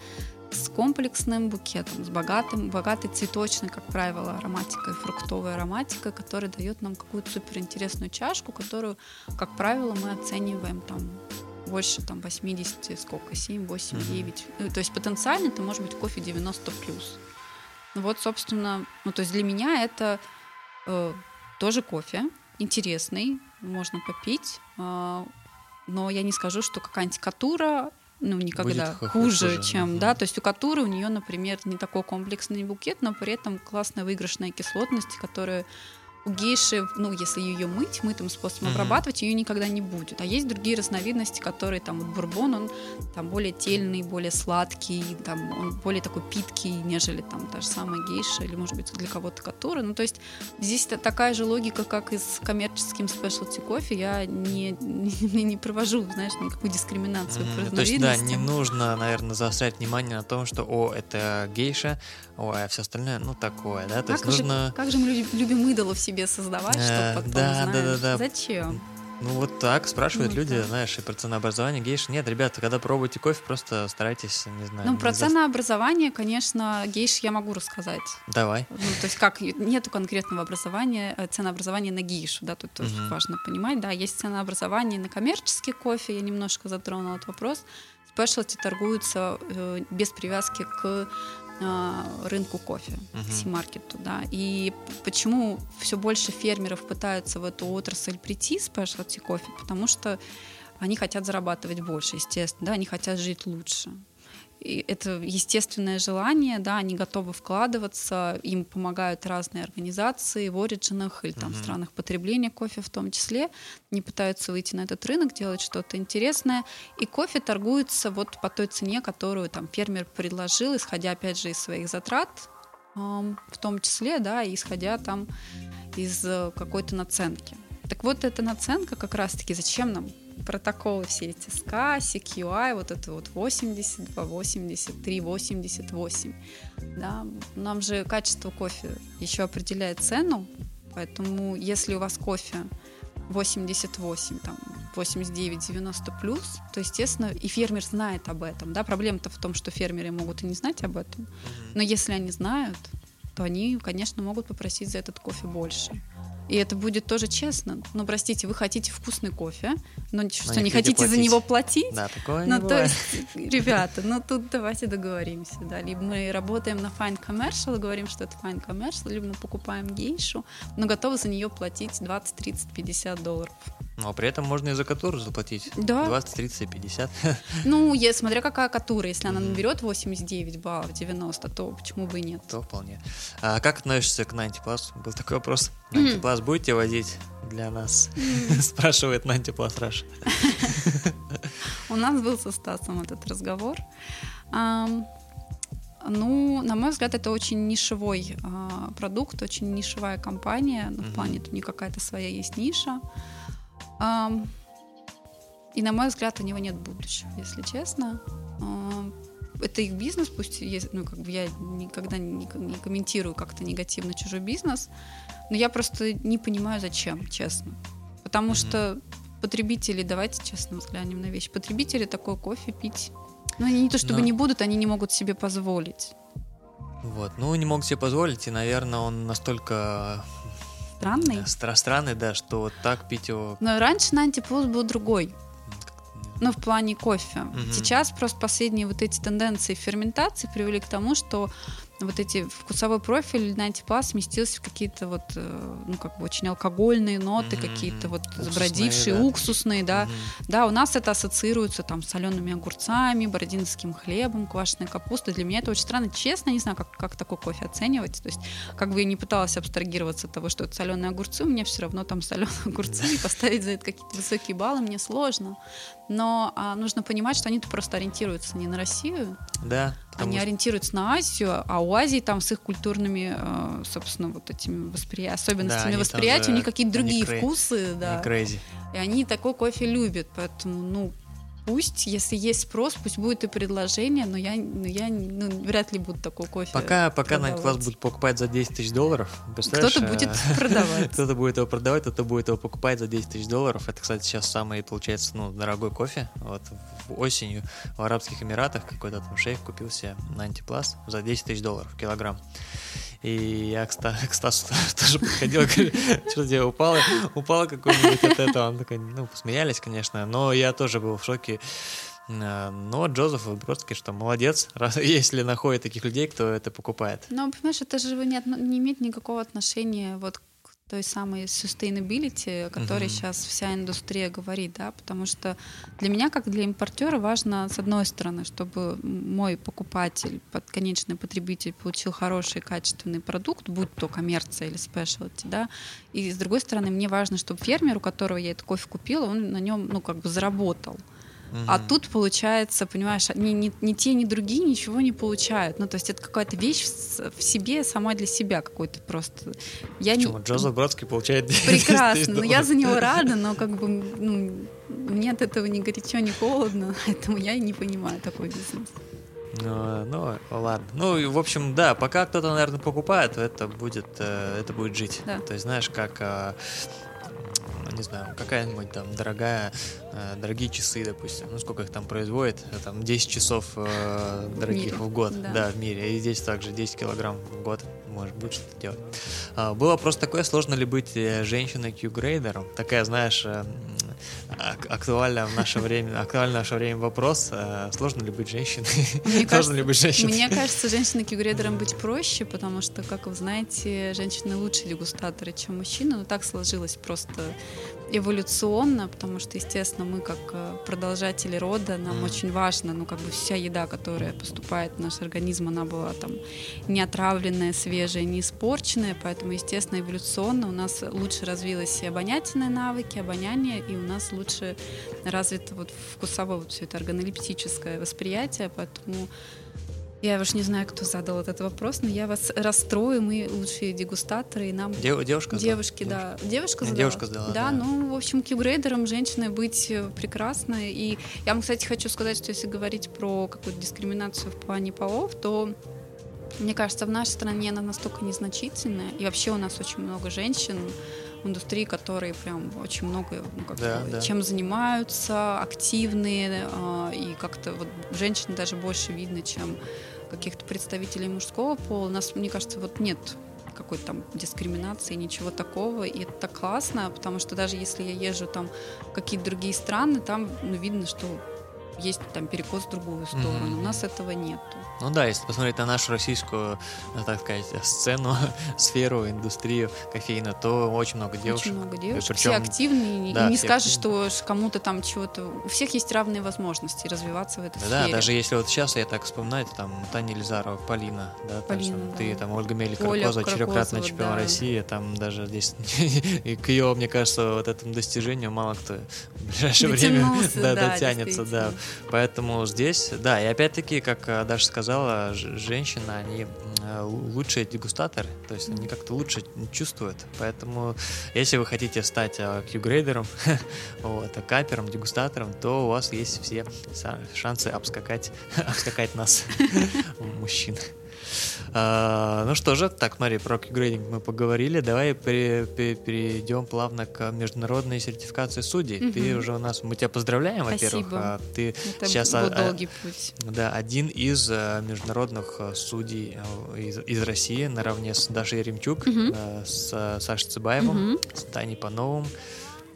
с комплексным букетом, с богатым, богатой цветочной, как правило, ароматикой, фруктовой ароматикой, которая дает нам какую-то суперинтересную чашку, которую, как правило, мы оцениваем там больше там 80, сколько, 7, 8, 9. Mm-hmm. То есть потенциально это может быть кофе 90 плюс. Ну вот, собственно, ну то есть для меня это э, тоже кофе, интересный, можно попить, э, но я не скажу, что какая-нибудь катура ну, никогда хуже, хуже, чем, да, то есть у катуры у нее, например, не такой комплексный букет, но при этом классная выигрышная кислотность, которая у гейши, ну, если ее мыть, мытым способом Мгм. обрабатывать, ее никогда не будет. А есть другие разновидности, которые там вот бурбон, он там более тельный, более сладкий, там он более такой питкий, нежели там та же самая гейша или, может быть, для кого-то который. Ну, то есть здесь та- такая же логика, как и с коммерческим спешлти кофе. Я не, не, не провожу, знаешь, никакую дискриминацию Мгм. То есть, да, не нужно, наверное, заострять внимание на том, что, о, это гейша, ой, а все остальное, ну, такое, да? То есть Как же, нужно, как же мы любим, идолов себе создавать, Э, чтобы потом, да, да, знаешь, да, да. зачем? ну, вот так спрашивают Ну, люди, да. знаешь, и про ценообразование гейши. Нет, ребята, когда пробуете кофе, просто старайтесь, не знаю. Ну, не про зас- ценообразование, конечно, гейш я могу рассказать. Давай. Ну, то есть как нету конкретного образования, э, ценообразования на гейшу, да, тут тоже Мгм. важно понимать, да, есть ценообразование на коммерческий кофе, я немножко затронула этот вопрос. Спешлти торгуются э, без привязки к рынку кофе, си-маркету, да. И почему все больше фермеров пытаются в эту отрасль прийти, спешлти кофе, потому что они хотят зарабатывать больше, естественно, да, они хотят жить лучше. Это естественное желание, да, они готовы вкладываться, им помогают разные организации в оригинах или там в Мгм. странах потребления кофе в том числе. Они пытаются выйти на этот рынок, делать что-то интересное. И кофе торгуется вот по той цене, которую там фермер предложил, исходя опять же из своих затрат, в том числе, да, исходя там из э, какой-то наценки. Так вот, эта наценка как раз-таки зачем нам? Протоколы все эти SCA, CQI, вот это вот 82, 83, 88. Да? Нам же качество кофе еще определяет цену, поэтому если у вас кофе 88, там, 89, 90 плюс, то, естественно, и фермер знает об этом. Да? Проблема-то в том, что фермеры могут и не знать об этом. Но если они знают, то они, конечно, могут попросить за этот кофе больше. И это будет тоже честно. Ну, простите, вы хотите вкусный кофе, но что, не хотите хотите за платить. него платить? Да, такое Ну, не то бывает. есть, ребята, ну тут давайте договоримся, да. Либо мы работаем на fine commercial говорим, что это fine commercial, либо мы покупаем гейшу, но готовы за нее платить 20, 30, 50 долларов. Но при этом можно и за которую заплатить. Да. 20, 30, 50. Ну, я, смотря какая катура, если она наберет 89 баллов, 90, то почему бы и нет? То вполне. А как относишься к 90 Plus? Был такой вопрос. 90 Plus будете возить для нас? Спрашивает 90 Plus Rush. У нас был со Стасом этот разговор. Ну, на мой взгляд, это очень нишевой а, продукт, очень нишевая компания. Ну, в Мгм. плане, тут не какая-то своя есть ниша. И, на мой взгляд, у него нет будущего, если честно. Это их бизнес, пусть есть, ну, как бы я никогда не, не комментирую как-то негативно чужой бизнес, но я просто не понимаю, зачем, честно. Потому Мгм. что потребители, давайте честно взглянем на вещь, потребители такой кофе пить, ну, они не то чтобы Но- не будут, они не могут себе позволить. Вот. Ну, не мог себе позволить, и, наверное, он настолько Странный. э, стра- странный, да, что вот так пить его... Но раньше на антиплюс был другой. Ну, в плане кофе. Мгм. Сейчас просто последние вот эти тенденции ферментации привели к тому, что вот эти вкусовой профиль на антиплас сместился в какие-то вот, э, ну, как бы очень алкогольные ноты, Мгм, какие-то вот уксусные, забродившие, да. уксусные, да. Мгм. Да, у нас это ассоциируется там с солеными огурцами, бородинским хлебом, квашеной капустой. Для меня это очень странно. Честно, не знаю, как, как такой кофе оценивать. То есть, как бы я не пыталась абстрагироваться от того, что это соленые огурцы, у меня все равно там соленые огурцы, и поставить за это какие-то высокие баллы мне сложно. Но а, нужно понимать, что они-то просто ориентируются не на Россию, Да, они что- ориентируются на Азию, а у Азии там с их культурными, э, собственно, вот этими воспри... особенностями они там восприятия, же- у них какие-то они другие крей- вкусы, да. не crazy. И они такой кофе любят, поэтому, ну, пусть, если есть спрос, пусть будет и предложение, но я, ну, я ну, вряд ли буду такой кофе. Пока, пока на вас будут покупать за 10 тысяч долларов, Кто-то э, будет продавать. Кто-то будет его продавать, кто-то будет его покупать за 10 тысяч долларов. Это, кстати, сейчас самый, получается, ну, дорогой кофе. Вот осенью в Арабских Эмиратах какой-то там шейх купил себе на антипласт за 10 тысяч долларов килограмм. И я к, Ста- к Стасу тоже подходил, говорю, что тебе упало, упало какой-нибудь от этого. Он такой, ну, посмеялись, конечно, но я тоже был в шоке. Э, Но Джозеф Бродский, что молодец, раз, если находит таких людей, кто это покупает. Но, понимаешь, это же не, не имеет никакого отношения вот той самой sustainability, о которой Мгм. сейчас вся индустрия говорит, да, потому что для меня, как для импортера, важно, с одной стороны, чтобы мой покупатель, конечный потребитель получил хороший, качественный продукт, будь то коммерция или спешлти, да, и с другой стороны, мне важно, чтобы фермер, у которого я этот кофе купила, он на нем, ну, как бы заработал. А тут получается, понимаешь, ни, ни, ни те, ни другие ничего не получают. Ну, то есть это какая-то вещь в, в себе, сама для себя какой-то просто. Я не... Почему? Джозеф Бродский получает 10 Прекрасно, но я за него рада, но как бы ну, мне от этого ни горячо, ни холодно, поэтому я и не понимаю такой бизнес. Ну, ну, ладно. Ну, в общем, да, пока кто-то, наверное, покупает, то это будет, э, это будет жить. Да. То есть, знаешь, как, не знаю, какая-нибудь там дорогая, э, дорогие часы, допустим, ну, сколько их там производит, э, там 10 часов э, дорогих мире, в год, да. да. в мире, и здесь также 10 килограмм в год, может быть, что-то делать. А, Был вопрос такой, сложно ли быть э, женщиной Q-грейдером? Такая, знаешь, э, м, ак- актуальная в наше время, актуальный в наше время вопрос, э, сложно ли быть женщиной? Мне Сложно ли быть женщиной? Мне кажется, женщине кьюгрейдером быть проще, потому что, как вы знаете, женщины лучше дегустаторы, чем мужчины. Но так сложилось просто эволюционно, потому что, естественно, мы как э, продолжатели рода, нам Мгм. очень важно, ну, как бы вся еда, которая поступает в наш организм, она была там не отравленная, свежая, не испорченная, поэтому, естественно, эволюционно у нас лучше развилось и обонятельные навыки, обоняние, и у нас лучше развито вот вкусовое вот все это органолептическое восприятие, поэтому я уж не знаю, кто задал этот вопрос, но я вас расстрою, мы лучшие дегустаторы, и нам Дев- девушка задала? Девушки, да. Девушка задала? девушка задала, да. ну, в общем, кьюгрейдером женщиной быть э, прекрасно. И я вам, кстати, хочу сказать, что если говорить про какую-то дискриминацию в плане полов, то мне кажется, в нашей стране она настолько незначительная. И вообще у нас очень много женщин в индустрии, которые прям очень много ну, как Да, да. чем занимаются, активные. э, и как-то вот женщин даже больше видно, чем каких-то представителей мужского пола. У нас, мне кажется, вот нет какой-то там дискриминации, ничего такого. И это классно, потому что даже если я езжу там в какие-то другие страны, там ну, видно, что есть там перекос в другую сторону. Мгм. У нас этого нету. Ну да, если посмотреть на нашу российскую, ну, так сказать, сцену, сферу, индустрию кофейна, то очень много девушек. Очень много девушек. причем- все активные. и да, не все скажешь, что кому-то там чего-то... У всех есть равные возможности развиваться в этой Да, да, сфере. даже если вот сейчас я так вспоминаю, это там Таня Елизарова, Полина, да, там Полина, что, да. ты, там Ольга Мели Оля Каркоза, четырехкратный Каркозова, чемпион да. России, там даже здесь и к ее, мне кажется, вот этому достижению мало кто в ближайшее время да, да, дотянется, да. Поэтому здесь, да, и опять-таки, как э, Даша сказала, ж- женщины, они э, лучшие дегустаторы, то есть они как-то лучше чувствуют. Поэтому, если вы хотите стать э, Q-грейдером, вот, а капером, дегустатором, то у вас есть все шансы обскакать, обскакать нас, мужчин. А, ну что же, так, смотри, про Q-грейдинг мы поговорили. Давай пере- пере- перейдем плавно к международной сертификации судей. Ты Мгм. уже у нас, мы тебя поздравляем, во-первых. А Ты Это Сейчас, был а, а, долгий путь. да, один из международных судей из, из России наравне с Дашей Ремчук, э, с Сашей Цыбаевым, Мгм. с Таней Пановым,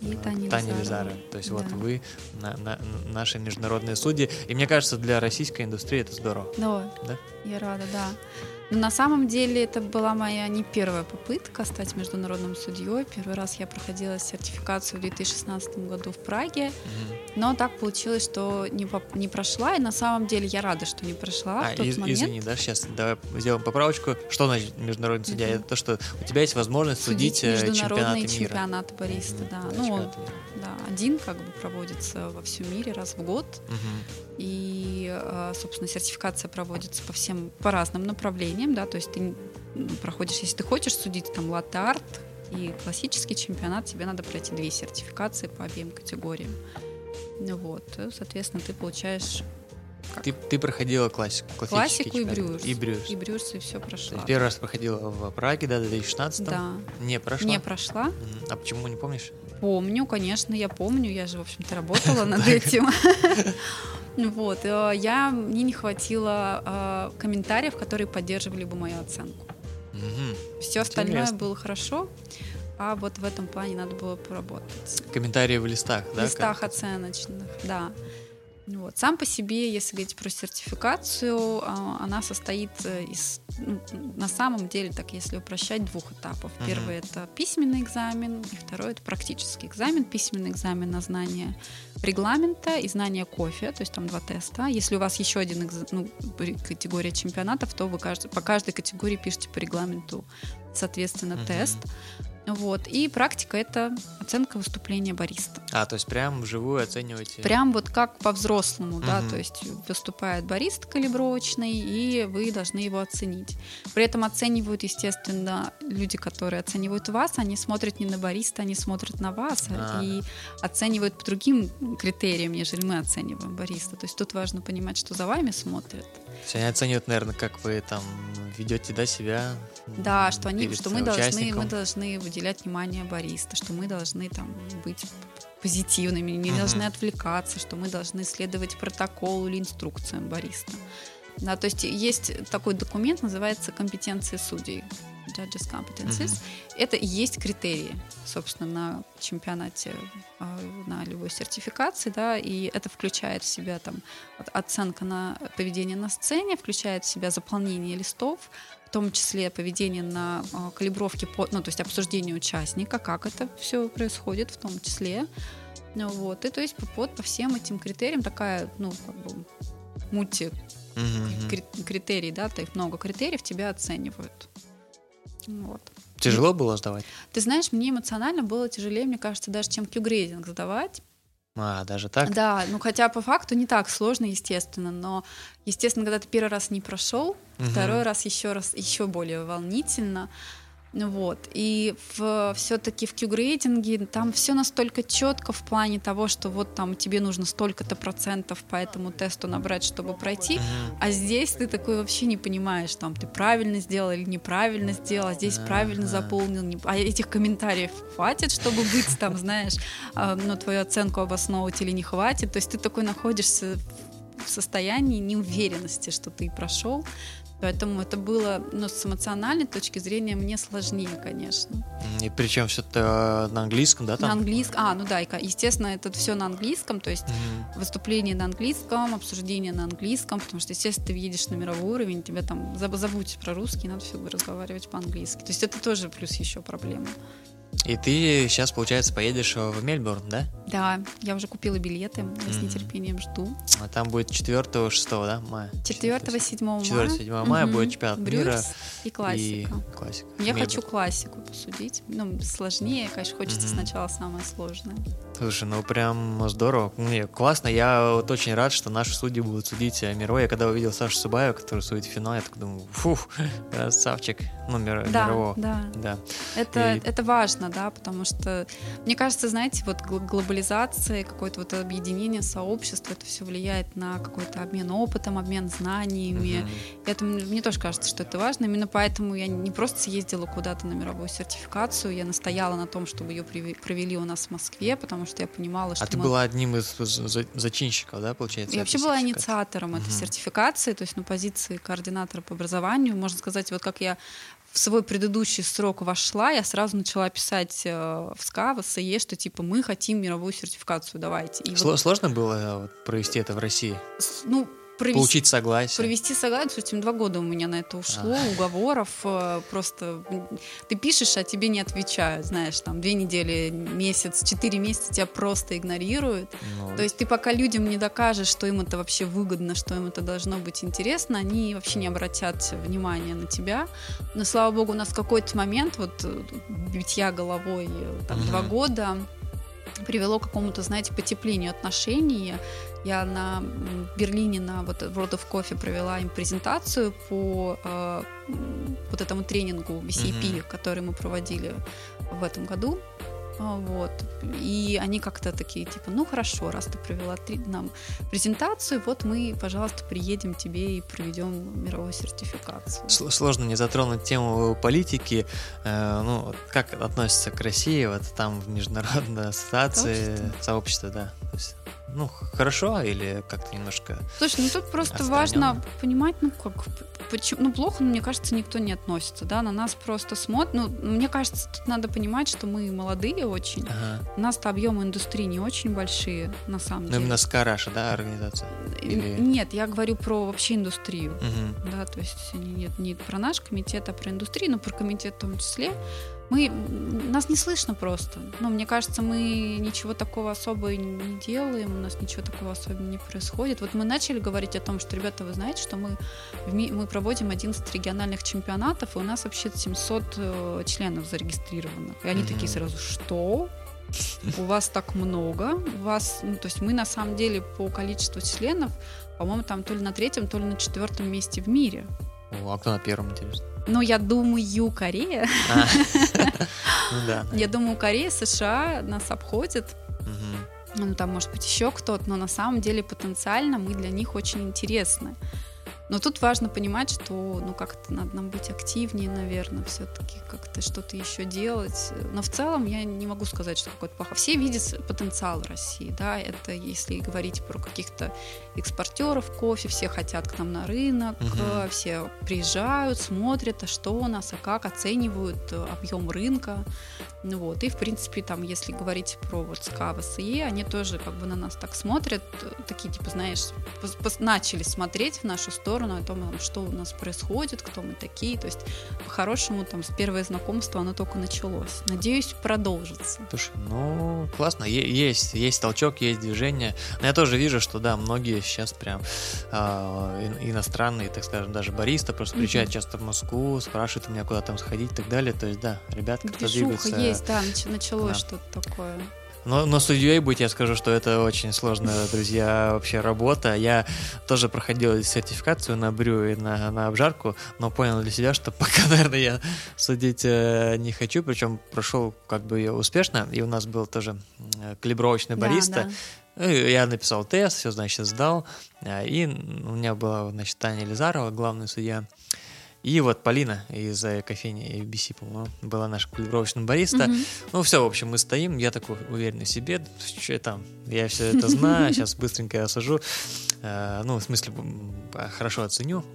И Таня Таня. Лизара. То есть вот Да. вы на- на- наши международные судьи. И мне кажется, для российской индустрии это здорово. Да, Да? я рада, да. Но на самом деле это была моя не первая попытка стать международным судьей. Первый раз я проходила сертификацию в 2016 году в Праге, Мгм. но так получилось, что не, не прошла. И на самом деле я рада, что не прошла А, в тот из- момент. извини, да, сейчас давай сделаем поправочку. Что значит международный судья? Мгм. Это то, что у тебя есть возможность судить, э, международные чемпионаты мира. чемпионаты бариста, Мгм, да. да, Ну, чемпионаты мира. да, один как бы проводится во всем мире раз в год. Мгм. И, э, собственно, сертификация проводится по всем, по разным направлениям, да, то есть ты проходишь, если ты хочешь судить там латте-арт и классический чемпионат, тебе надо пройти две сертификации по обеим категориям. Вот, э, соответственно, ты получаешь как? Ты, ты проходила классику, классику и брюерс. И брюерс. И брюерс, и все прошла. есть первый раз проходила в Праге, да, в 2016 Да, Не прошла? не прошла. А почему не помнишь? Помню, конечно, я помню, я же, в общем-то, работала над этим. Вот, э, я, мне не хватило э, комментариев, которые поддерживали бы мою оценку. Мгм. Все остальное Интересно. было хорошо, а вот в этом плане надо было поработать. Комментарии в листах, В да? листах как- оценочных, да. Вот. Сам по себе, если говорить про сертификацию, а, она состоит э, из, ну, на самом деле, так если упрощать, двух этапов. Uh-huh. Первый это письменный экзамен, и второй это практический экзамен. Письменный экзамен на знание регламента и знание кофе, то есть там два теста. Если у вас еще один экз... ну, категория чемпионатов, то вы каждый, по каждой категории пишете по регламенту, соответственно, uh-huh. тест. Вот. И практика — это оценка выступления бариста. А, то есть прям вживую оцениваете? Прям вот как по-взрослому, угу. да, то есть выступает барист калибровочный, и вы должны его оценить. При этом оценивают, естественно, люди, которые оценивают вас, они смотрят не на бариста, они смотрят на вас а. и оценивают по другим критериям, нежели мы оцениваем бариста. То есть тут важно понимать, что за вами смотрят. Есть они оценивают, наверное, как вы там ведете да, себя. Да, что они, что мы должны, мы должны уделять внимание бариста, что мы должны там быть позитивными, не uh-huh. должны отвлекаться, что мы должны следовать протоколу или инструкциям бариста. Да, то есть есть такой документ, называется компетенции судей. Judges Competencies. Uh-huh. Это и есть критерии, собственно, на чемпионате, а, на любой сертификации, да, и это включает в себя там оценка на поведение на сцене, включает в себя заполнение листов, в том числе поведение на э, калибровке, по, ну, то есть обсуждение участника, как это все происходит в том числе. Ну, вот, и то есть по, по всем этим критериям такая, ну, как бы мульти mm-hmm. критерий, да, то есть много критериев тебя оценивают. Вот. Тяжело было сдавать? Ты знаешь, мне эмоционально было тяжелее, мне кажется, даже чем Q-грейдинг сдавать. А, даже так? Да, ну хотя по факту не так сложно, естественно, но, естественно, когда ты первый раз не прошел, угу. второй раз еще раз еще более волнительно. Вот. И в, все-таки в Q-грейдинге там все настолько четко в плане того, что вот там тебе нужно столько-то процентов по этому тесту набрать, чтобы пройти, uh-huh. а здесь ты такой вообще не понимаешь, там ты правильно сделал или неправильно сделал, а здесь uh-huh. правильно заполнил, не... а этих комментариев хватит, чтобы быть там, знаешь, а, ну, твою оценку обосновывать или не хватит. То есть ты такой находишься в состоянии неуверенности, что ты прошел. Поэтому это было, ну, с эмоциональной точки зрения мне сложнее, конечно. И причем все это на английском, да? Там? На английском. А, ну да, естественно, это все на английском, то есть mm-hmm. выступление на английском, обсуждение на английском, потому что, естественно, ты едешь на мировой уровень, тебе там забудь про русский, надо все разговаривать по-английски. То есть это тоже плюс еще проблема. И ты сейчас, получается, поедешь в Мельбурн, да? Да, я уже купила билеты, я mm-hmm. с нетерпением жду. А там будет 4-6 да, мая? 4-7 мая. 4-7 мая mm-hmm. будет чемпионат Брюс мира. и классика. И классика. Я Мельбурн. хочу классику посудить. Ну, сложнее, конечно, хочется mm-hmm. сначала самое сложное. Слушай, ну прям здорово. Мне классно. Я вот очень рад, что наши судьи будут судить мировой. Я когда увидел Сашу Субаева, который судит финал, я так думаю, фух, красавчик. Ну, мир, да, мирового. Да, да. Это, и... это важно, да, потому что, мне кажется, знаете, вот глобализация, какое-то вот объединение сообщества, это все влияет на какой-то обмен опытом, обмен знаниями. Угу. Это мне тоже кажется, что это важно. Именно поэтому я не просто съездила куда-то на мировую сертификацию, я настояла на том, чтобы ее провели у нас в Москве, потому что я понимала, что... А ты мы... была одним из зачинщиков, да, получается? Я вообще была инициатором угу. этой сертификации, то есть на позиции координатора по образованию. Можно сказать, вот как я в свой предыдущий срок вошла, я сразу начала писать э, в СКА, в САЕ, что типа мы хотим мировую сертификацию, давайте. И Сложно вот... было вот, провести это в России? Ну, провести, получить согласие. Провести согласие, слушайте, два года у меня на это ушло, а. уговоров, э, просто ты пишешь, а тебе не отвечают, знаешь, там две недели, месяц, четыре месяца тебя просто игнорируют. Ну. То есть ты пока людям не докажешь, что им это вообще выгодно, что им это должно быть интересно, они вообще не обратят внимания на тебя. Но слава богу, у нас в какой-то момент вот битья головой э, там угу. два года привело к какому-то, знаете, потеплению отношений. Я на Берлине на вот World of Coffee провела им презентацию по э, вот этому тренингу VCP, mm-hmm. который мы проводили в этом году. А, вот. И они как-то такие, типа, ну хорошо, раз ты провела три, нам презентацию, вот мы, пожалуйста, приедем тебе и проведем мировую сертификацию. Сложно не затронуть тему политики. Э, ну, как относится к России, вот там в международной ассоциации, сообщество, сообщество да. То есть ну, хорошо или как-то немножко Слушай, ну тут просто важно понимать, ну как, почему, ну плохо, мне кажется, никто не относится, да, на нас просто смотрят, ну, мне кажется, тут надо понимать, что мы молодые очень, ага. у нас-то объемы индустрии не очень большие, на самом ну, деле. Ну, именно Скараша, да, организация? Или... Нет, я говорю про вообще индустрию, угу. да, то есть нет, не про наш комитет, а про индустрию, но про комитет в том числе, мы, нас не слышно просто. Ну, мне кажется, мы ничего такого особо не делаем, у нас ничего такого особо не происходит. Вот мы начали говорить о том, что, ребята, вы знаете, что мы, мы проводим 11 региональных чемпионатов, и у нас вообще 700 э, членов зарегистрированных. И они mm-hmm. такие сразу, что? У вас так много, у вас, ну, то есть мы на самом деле по количеству членов, по-моему, там то ли на третьем, то ли на четвертом месте в мире. О, а кто на первом, интересно? Ну, я думаю, Корея. А. Ну. Я думаю, Корея, США нас обходят. Ну, там, может быть, еще кто-то, но на самом деле потенциально мы для них очень интересны. Но тут важно понимать, что ну как-то надо нам быть активнее, наверное, все-таки как-то что-то еще делать. Но в целом я не могу сказать, что какой-то плохо. Все видят потенциал России, да, это если говорить про каких-то экспортеров кофе, все хотят к нам на рынок, угу. все приезжают, смотрят, а что у нас, а как, оценивают э, объем рынка. Ну вот. И, в принципе, там, если говорить про вот СКА, ВСЕ, они тоже как бы на нас так смотрят, такие, типа, знаешь, начали смотреть в нашу сторону о том, что у нас происходит, кто мы такие. То есть, по-хорошему, там, с первое знакомство оно только началось. Надеюсь, продолжится. Слушай, ну, классно. Есть, есть толчок, есть движение. Но я тоже вижу, что, да, многие сейчас прям э, иностранные, так скажем, даже бариста просто приезжают mm-hmm. часто в Москву, спрашивают у меня, куда там сходить и так далее. То есть, да, ребят, кто двигаются есть, да, началось да. что-то такое. Но, но судьей быть, я скажу, что это очень сложная, друзья, вообще работа. Я тоже проходил сертификацию на брю и на, на обжарку, но понял для себя, что пока, наверное, я судить э, не хочу. Причем прошел как бы ее успешно, и у нас был тоже э, калибровочный бариста. Да, да. Я написал тест, все, значит, сдал. Э, и у меня была, значит, Таня Лизарова, главный судья. И вот Полина из кофейни ABC, по-моему, была наша калибровочная бариста. Mm-hmm. Ну, все, в общем, мы стоим, я такой уверенный в себе, что там, я все это знаю, сейчас быстренько осажу, э, ну, в смысле, хорошо оценю.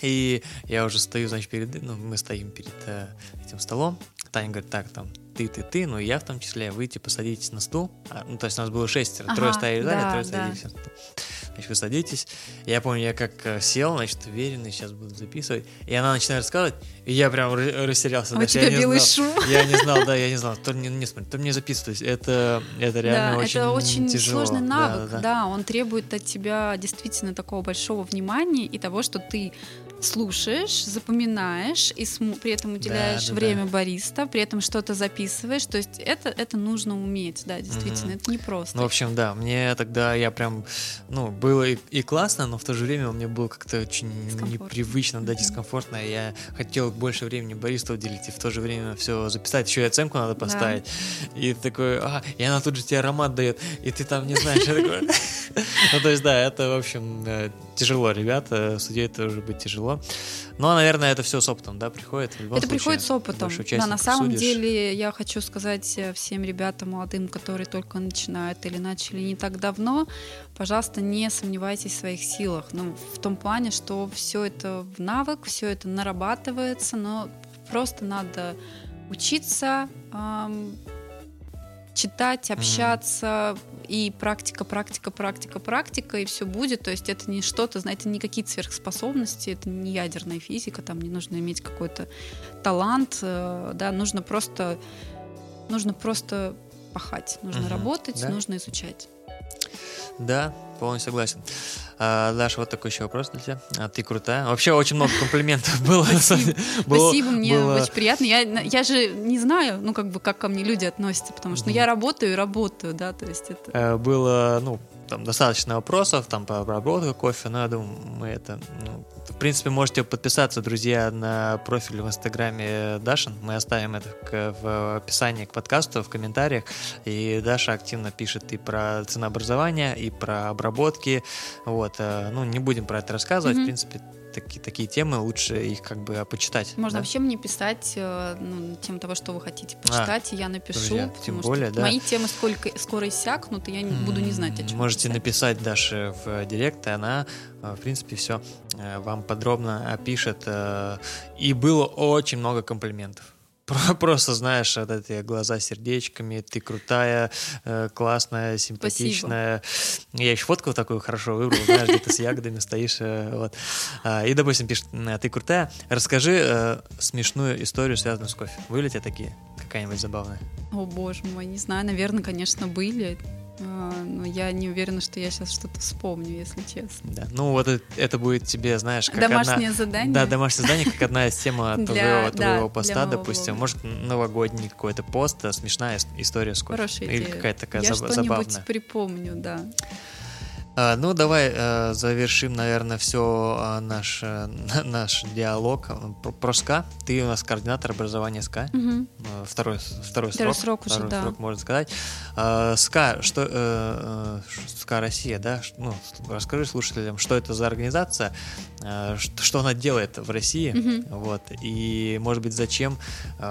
И я уже стою, значит, перед, ну, мы стоим перед э, этим столом. Таня говорит, так, там, ты, ты, ты, ну и я в том числе, вы, типа, садитесь на стул. А, ну, то есть у нас было шестеро, ага, трое стояли да, трое да. садились на стул значит, вы садитесь. Я помню, я как э, сел, значит, уверенный, сейчас буду записывать. И она начинает рассказывать, и я прям растерялся. А у тебя я белый знал, шум. Я не знал, да, я не знал. То не, не смотри, то мне записывать. Это, это реально да, очень это очень тяжело. сложный навык, да, да. да, он требует от тебя действительно такого большого внимания и того, что ты слушаешь, запоминаешь и при этом уделяешь да, да, время да. бариста, при этом что-то записываешь. То есть это, это нужно уметь, да, действительно, угу. это непросто. Ну, в общем, да, мне тогда я прям, ну, было и, и классно, но в то же время мне было как-то очень непривычно, да, дискомфортно. Я хотел больше времени бариста уделить, и в то же время все записать, еще и оценку надо поставить. Да. И такой, а, и она тут же тебе аромат дает, и ты там не знаешь, Ну, то есть, да, это, в общем, э, тяжело, ребята, судей тоже быть тяжело. Но, наверное, это все с опытом, да, приходит? это случае, приходит с опытом. Да, на самом судишь. деле я хочу сказать э, всем ребятам молодым, которые только начинают или начали не так давно, пожалуйста, не сомневайтесь в своих силах. Ну, в том плане, что все это в навык, все это нарабатывается, но просто надо учиться, эм, читать, общаться, mm и практика, практика, практика, практика, и все будет. То есть это не что-то, знаете, не какие-то сверхспособности, это не ядерная физика, там не нужно иметь какой-то талант, э, да, нужно просто, нужно просто пахать, нужно угу, работать, да? нужно изучать. Да, полностью согласен. А, Даша, вот такой еще вопрос для тебя. А, ты крутая. Вообще очень много комплиментов было. Спасибо, Спасибо мне было... очень приятно. Я, я же не знаю, ну как бы как ко мне люди относятся, потому что ну, я работаю и работаю, да, то есть это. Э, было, ну там достаточно вопросов там по обработке кофе, но я думаю, мы это ну, принципе, можете подписаться, друзья, на профиль в Инстаграме Дашин. Мы оставим это в описании к подкасту, в комментариях. И Даша активно пишет и про ценообразование, и про обработки. Вот. Э, ну, не будем про это рассказывать. Mm-hmm. В принципе, такие, такие темы, лучше их как бы почитать. Можно да? вообще мне писать э, ну, тем того, что вы хотите почитать, а, и я напишу. Друзья, тем более, да. Мои темы сколько, скоро иссякнут, и я не, буду не знать, о чем Можете написать. написать Даше в директ, и она, в принципе, все вам подробно опишет. И было очень много комплиментов. Просто знаешь, вот эти глаза сердечками, ты крутая, э, классная, симпатичная. Спасибо. Я еще фотку такую хорошо выбрал, знаешь, где ты с ягодами стоишь. Э, вот. А, и, допустим, пишет, ты крутая, расскажи э, смешную историю, связанную с кофе. Были ли тебе такие? Какая-нибудь забавная? О, боже мой, не знаю, наверное, конечно, были. А, но я не уверена, что я сейчас что-то вспомню, если честно. Да. Ну, вот это, это будет тебе, знаешь, как Домашнее одна... задание? Да, домашнее задание, как одна из тем для, твоего, твоего поста, допустим. Может, новогодний какой-то пост, а, смешная история с кофе. Хорошая Или какая-то такая забавная. Я что-нибудь припомню, да. А, ну, давай а, завершим, наверное, все а, наш, а, наш диалог про, SCA. Ты у нас координатор образования SCA. Угу. Второй, второй, второй срок. срок уже, второй да. срок, можно сказать. А, SCA, что, а, SCA Россия, да? Ну, расскажи слушателям, что это за организация, что, она делает в России, угу. вот, и, может быть, зачем,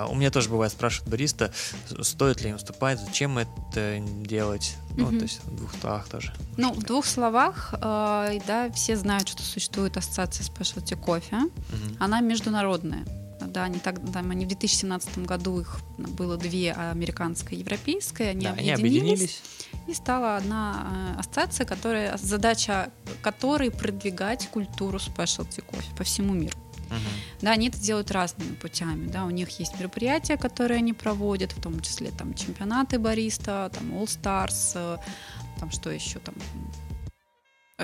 у меня тоже бывает спрашивают бариста, стоит ли им вступать, зачем это делать, ну, угу. то есть в двух словах тоже. Ну, в двух словах, э, да, все знают, что существует ассоциация Specialty кофе. Угу. Она международная. Да, они так, да, они в 2017 году их было две, американская и европейская, они, да, объединились, они объединились. И стала одна ассоциация, которая, задача которой продвигать культуру спешлти кофе по всему миру. Uh-huh. Да, они это делают разными путями. Да, у них есть мероприятия, которые они проводят, в том числе там чемпионаты бариста, там All Stars, там что еще там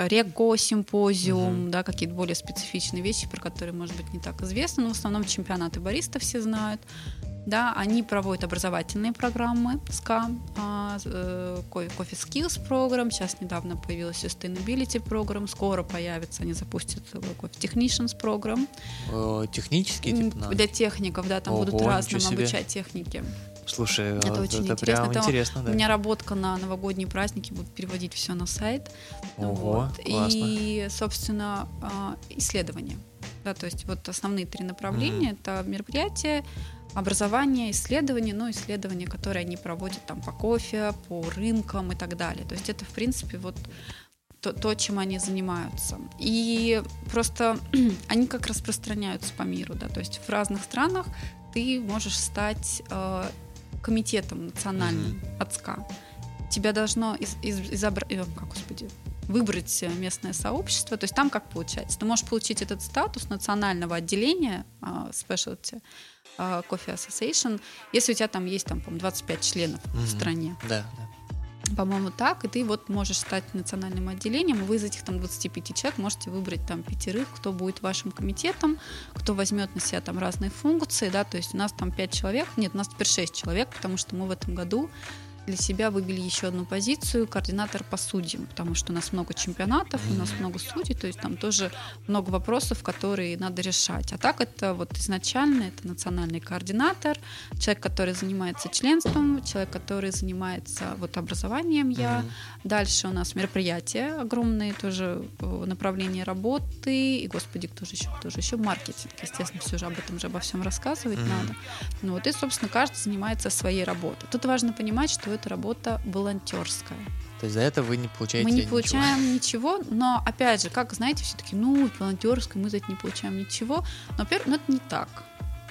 Рего симпозиум, uh-huh. да, какие-то более специфичные вещи, про которые, может быть, не так известно, но в основном чемпионаты бариста все знают. Да, они проводят образовательные программы СКА, Coffee Skills программ, сейчас недавно появилась Sustainability программ, скоро появится, они запустят Coffee Technicians программ. Технические, типа? Для техников, да, там Ого, будут разным обучать техники. Слушай, это вот очень это интересно. Прям это интересно, да. У меня работка на новогодние праздники, будут переводить все на сайт. Ого, вот. классно. И, собственно, исследования. Да, то есть вот основные три направления mm-hmm. это мероприятия, образование, исследования, но исследования, которые они проводят там по кофе, по рынкам и так далее. То есть это, в принципе, вот то, то чем они занимаются. И просто они как распространяются по миру, да, то есть в разных странах ты можешь стать э, комитетом национальным mm-hmm. от СКА. Тебя должно из, из, изобра... э, как, господи, выбрать местное сообщество. То есть там как получается? Ты можешь получить этот статус национального отделения uh, specialty uh, Coffee Association, если у тебя там есть там, 25 членов mm-hmm. в стране. Да, да. По-моему, так, и ты вот можешь стать национальным отделением, вы из этих там 25 человек можете выбрать там пятерых, кто будет вашим комитетом, кто возьмет на себя там разные функции, да, то есть у нас там 5 человек, нет, у нас теперь 6 человек, потому что мы в этом году для себя выбили еще одну позицию координатор по судьям, потому что у нас много чемпионатов, у нас много судей, то есть там тоже много вопросов, которые надо решать. А так это вот изначально это национальный координатор, человек, который занимается членством, человек, который занимается вот образованием я. Дальше у нас мероприятия огромные, тоже направление работы, и, господи, кто же еще, кто же еще, маркетинг, естественно, все же об этом же обо всем рассказывать mm-hmm. надо. Ну вот и, собственно, каждый занимается своей работой. Тут важно понимать, что это работа волонтерская. То есть за это вы не получаете Мы не ничего. получаем ничего, но опять же, как знаете, все таки ну, волонтерская, мы за это не получаем ничего. Но, во-первых, ну, это не так.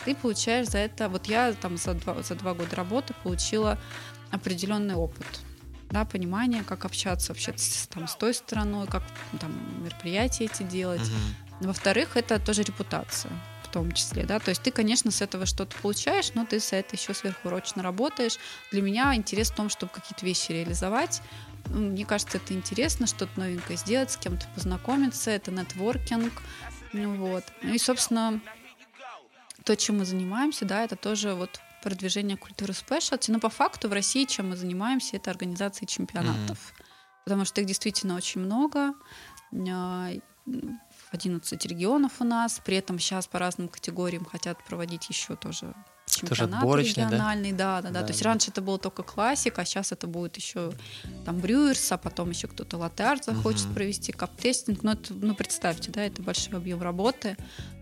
Ты получаешь за это, вот я там за два, за два года работы получила определенный опыт да, понимание, как общаться вообще с, там, с той стороной, как там мероприятия эти делать. Мгм. Во-вторых, это тоже репутация в том числе, да, то есть ты, конечно, с этого что-то получаешь, но ты за это еще сверхурочно работаешь. Для меня интерес в том, чтобы какие-то вещи реализовать. Ну, Мне кажется, это интересно, что-то новенькое сделать, с кем-то познакомиться, это нетворкинг, ну вот. Ну и, собственно, то, чем мы занимаемся, да, это тоже вот продвижение культуры спешлти, но по факту в России чем мы занимаемся, это организация чемпионатов, потому что их действительно очень много, а, 11 регионов у нас, при этом сейчас по разным категориям хотят проводить еще тоже чемпионат региональный, да? Да, да, да. То есть раньше это было только классика, а сейчас это будет еще там брюерс, а потом еще кто-то латте захочет угу. провести кап-тестинг. Ну, это, ну, представьте, да, это большой объем работы.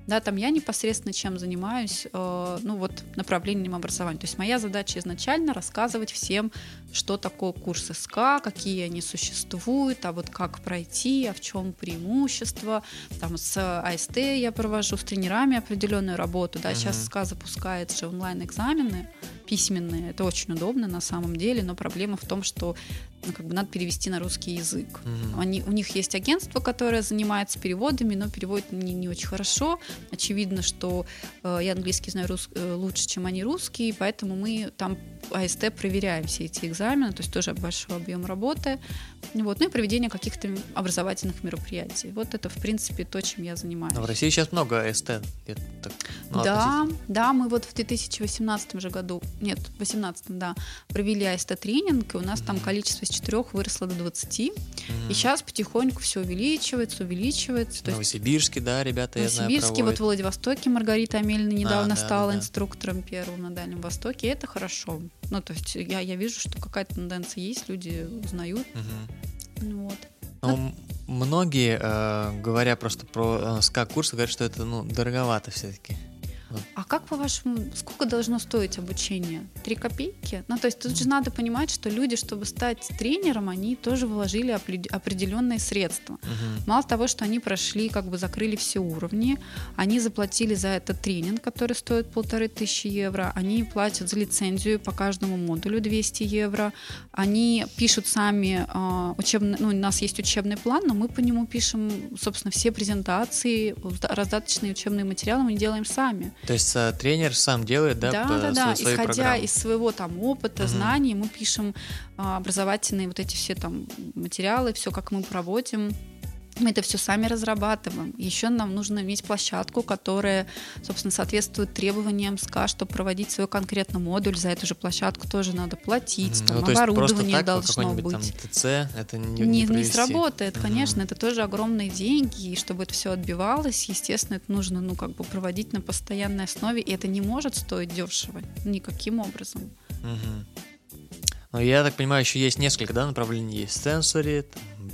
Да, там я непосредственно чем занимаюсь, э, ну вот направлением образования. То есть моя задача изначально рассказывать всем, что такое курс СК, какие они существуют, а вот как пройти, а в чем преимущество. Там с АСТ я провожу, с тренерами определенную работу. Да, mm-hmm. сейчас СК запускает же онлайн-экзамены письменные. Это очень удобно на самом деле, но проблема в том, что как бы надо перевести на русский язык. Mm-hmm. Они, у них есть агентство, которое занимается переводами, но переводит не, не очень хорошо. Очевидно, что э, я английский знаю рус, э, лучше, чем они русский, поэтому мы там АСТ проверяем все эти экзамены, то есть тоже большой объем работы. Вот, ну и проведение каких-то образовательных мероприятий. Вот это, в принципе, то, чем я занимаюсь. Но в России сейчас много АСТ. Ну, да, да, мы вот в 2018 же году, нет, в 2018, да, провели АСТ-тренинг, и у нас mm-hmm. там количество 4 выросло до 20. Mm-hmm. И сейчас потихоньку все увеличивается, увеличивается. В Новосибирске, да, ребята, я знаю, Новосибирске, вот в Владивостоке Маргарита Амельна недавно а, да, стала да, да. инструктором первым на Дальнем Востоке, и это хорошо. Ну, то есть я, я вижу, что какая-то тенденция есть, люди узнают. Угу. Вот. Ну, многие, э, говоря просто про э, СКА-курсы, говорят, что это ну, дороговато все-таки. А как по-вашему, сколько должно стоить обучение? Три копейки? Ну, то есть тут же надо понимать, что люди, чтобы стать тренером, они тоже вложили определенные средства. Угу. Мало того, что они прошли, как бы закрыли все уровни, они заплатили за этот тренинг, который стоит полторы тысячи евро, они платят за лицензию по каждому модулю 200 евро, они пишут сами э, учебный, ну, у нас есть учебный план, но мы по нему пишем, собственно, все презентации, раздаточные учебные материалы мы делаем сами. То есть а, тренер сам делает, да? Да, да, да. Исходя программы. из своего там опыта, угу. знаний, мы пишем а, образовательные вот эти все там материалы, все, как мы проводим. Мы это все сами разрабатываем. Еще нам нужно иметь площадку, которая, собственно, соответствует требованиям СКА, чтобы проводить свой конкретный модуль. За эту же площадку тоже надо платить. Mm, там, ну, оборудование так, должно быть. Там, ТЦ, это не, не, не, не сработает, конечно. Это тоже огромные деньги. И чтобы это все отбивалось, естественно, это нужно ну, как бы проводить на постоянной основе. И это не может стоить дешево никаким образом. Mm-hmm. Ну, я так понимаю, еще есть несколько да, направлений. Есть сенсори,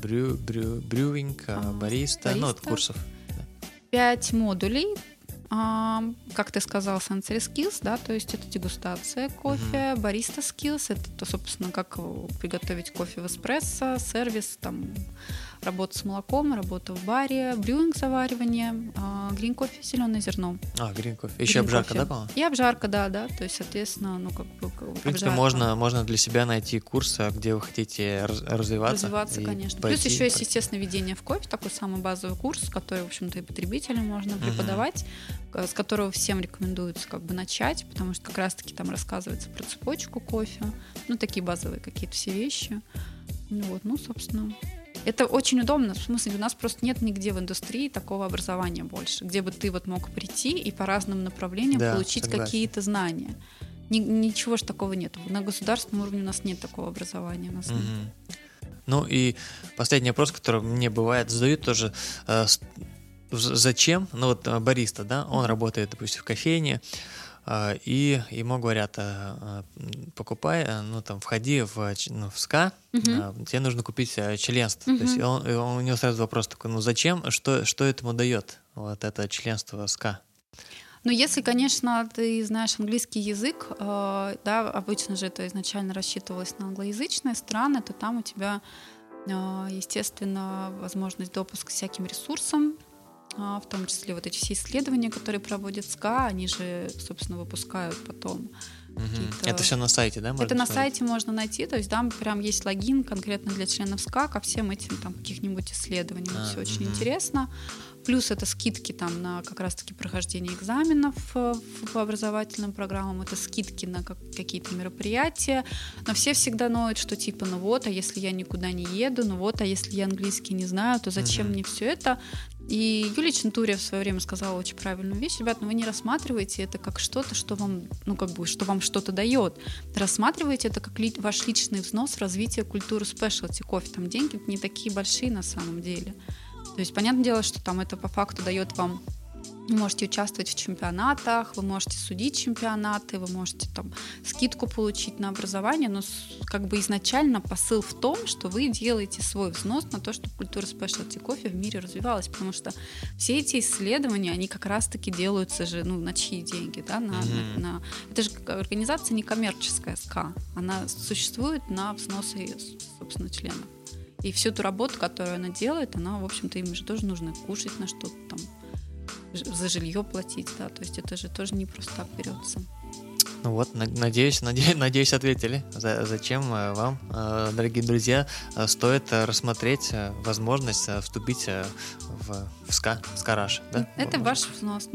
брю, брю, брюинг, а, бариста, ну, от курсов. Пять модулей, а, как ты сказал, sensory skills, да, то есть это дегустация кофе, бариста uh-huh. skills, это, то, собственно, как приготовить кофе в эспрессо, сервис, там, работа с молоком, работа в баре, брюинг заваривание, грин кофе, зеленое зерно. А, грин кофе. Еще green обжарка, coffee. да, по-моему? И обжарка, да, да. То есть, соответственно, ну, как бы... В принципе, можно, можно для себя найти курс, где вы хотите развиваться. Развиваться, конечно. Плюс еще есть, естественно, введение в кофе, такой самый базовый курс, который, в общем-то, и потребителям можно преподавать, uh-huh. с которого всем рекомендуется как бы начать, потому что как раз-таки там рассказывается про цепочку кофе, ну, такие базовые какие-то все вещи. Ну, вот, ну, собственно, это очень удобно, в смысле, у нас просто нет нигде в индустрии такого образования больше, где бы ты вот мог прийти и по разным направлениям да, получить какие-то знания. Ни, ничего же такого нет. На государственном уровне у нас нет такого образования. У нас угу. нет. Ну и последний вопрос, который мне бывает, задают тоже, э, зачем, ну вот э, бариста, да, он работает, допустим, в кофейне, и ему говорят, а, а, покупай, ну там, входи в, ну, в СКА, угу. тебе нужно купить членство. Угу. То есть он, он, у него сразу вопрос такой, ну зачем, что, что этому дает вот это членство СКА? Ну, если, конечно, ты знаешь английский язык, да, обычно же это изначально рассчитывалось на англоязычные страны, то там у тебя, естественно, возможность допуска к всяким ресурсам, а, в том числе вот эти все исследования, которые проводит СКА, они же, собственно, выпускают потом. Угу. Это все на сайте, да? Это посмотреть? на сайте можно найти, то есть там прям есть логин конкретно для членов СКА ко всем этим там каких-нибудь исследованиям. А, все очень интересно. Плюс это скидки там на как раз-таки прохождение экзаменов э, по образовательным программам, это скидки на какие-то мероприятия. Но все всегда ноют, что типа, ну вот, а если я никуда не еду, ну вот, а если я английский не знаю, то зачем угу. мне все это? И Юлия Чентурия в свое время сказала очень правильную вещь. Ребят, ну вы не рассматриваете это как что-то, что вам, ну как бы, что вам что-то дает. Рассматривайте это как ли, ваш личный взнос в развитие культуры спешлти кофе. Там деньги не такие большие на самом деле. То есть, понятное дело, что там это по факту дает вам вы можете участвовать в чемпионатах, вы можете судить чемпионаты, вы можете там скидку получить на образование, но как бы изначально посыл в том, что вы делаете свой взнос на то, чтобы культура спешлти кофе в мире развивалась, потому что все эти исследования, они как раз-таки делаются же, ну, на чьи деньги, да, на, mm-hmm. на, на... Это же организация некоммерческая СКА, она существует на взносы, собственно, членов. И всю ту работу, которую она делает, она, в общем-то, им же тоже нужно кушать на что-то там, за жилье платить, да, то есть это же тоже не просто так берется. Ну вот, надеюсь, надеюсь, надеюсь ответили. Зачем э, вам, э, дорогие друзья, э, стоит рассмотреть возможность вступить в, в СКА, СКАРАШ, да? Это ваш взнос.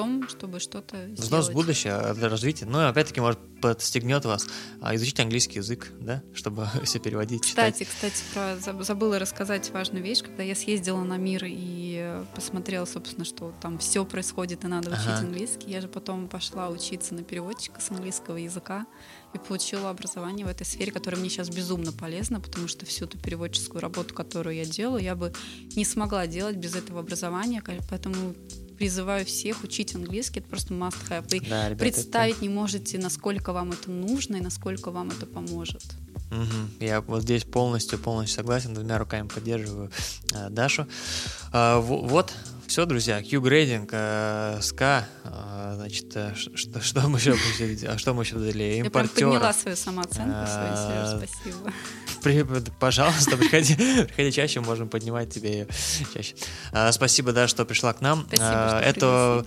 Том, чтобы что-то Взнос в будущее, для развития. Ну, опять-таки, может, подстегнет вас а, изучить английский язык, да, чтобы все переводить, Кстати, читать. кстати, про, забыла рассказать важную вещь, когда я съездила на мир и посмотрела, собственно, что там все происходит и надо учить ага. английский, я же потом пошла учиться на переводчика с английского языка и получила образование в этой сфере, которая мне сейчас безумно полезна, потому что всю ту переводческую работу, которую я делаю, я бы не смогла делать без этого образования, поэтому призываю всех учить английский, это просто must have. Вы да, ребята, представить это... не можете, насколько вам это нужно и насколько вам это поможет. Угу. Я вот здесь полностью, полностью согласен, двумя руками поддерживаю э, Дашу. Э, вот, все, друзья, Q-грейдинг, э, СКА, э, значит, э, что, что мы еще а что мы еще дали? Импортер. Я прям подняла свою самооценку, свою, Сереж, спасибо. При, пожалуйста, приходи, приходи чаще, можем поднимать тебе ее чаще. А, спасибо, да, что пришла к нам. Спасибо, а, Это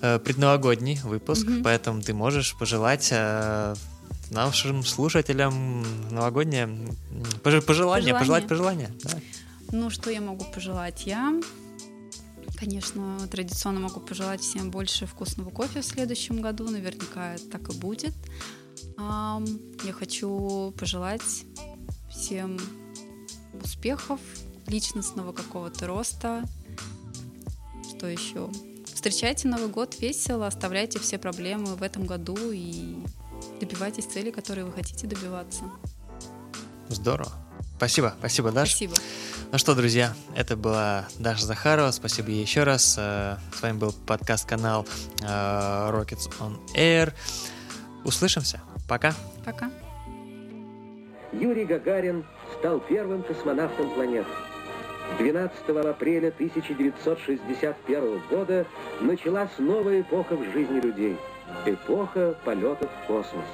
а, предновогодний выпуск, угу. поэтому ты можешь пожелать нашим слушателям новогоднее пожелание, пожелание. пожелать пожелание. Да. Ну, что я могу пожелать? Я Конечно, традиционно могу пожелать всем больше вкусного кофе в следующем году. Наверняка так и будет. Я хочу пожелать всем успехов, личностного какого-то роста. Что еще? Встречайте Новый год весело, оставляйте все проблемы в этом году и добивайтесь целей, которые вы хотите добиваться. Здорово. Спасибо, спасибо, Даша. Спасибо. Ну что, друзья, это была Даша Захарова. Спасибо ей еще раз. Э, с вами был подкаст-канал э, Rockets on Air. Услышимся. Пока. Пока. Юрий Гагарин стал первым космонавтом планеты. 12 апреля 1961 года началась новая эпоха в жизни людей. Эпоха полетов в космос.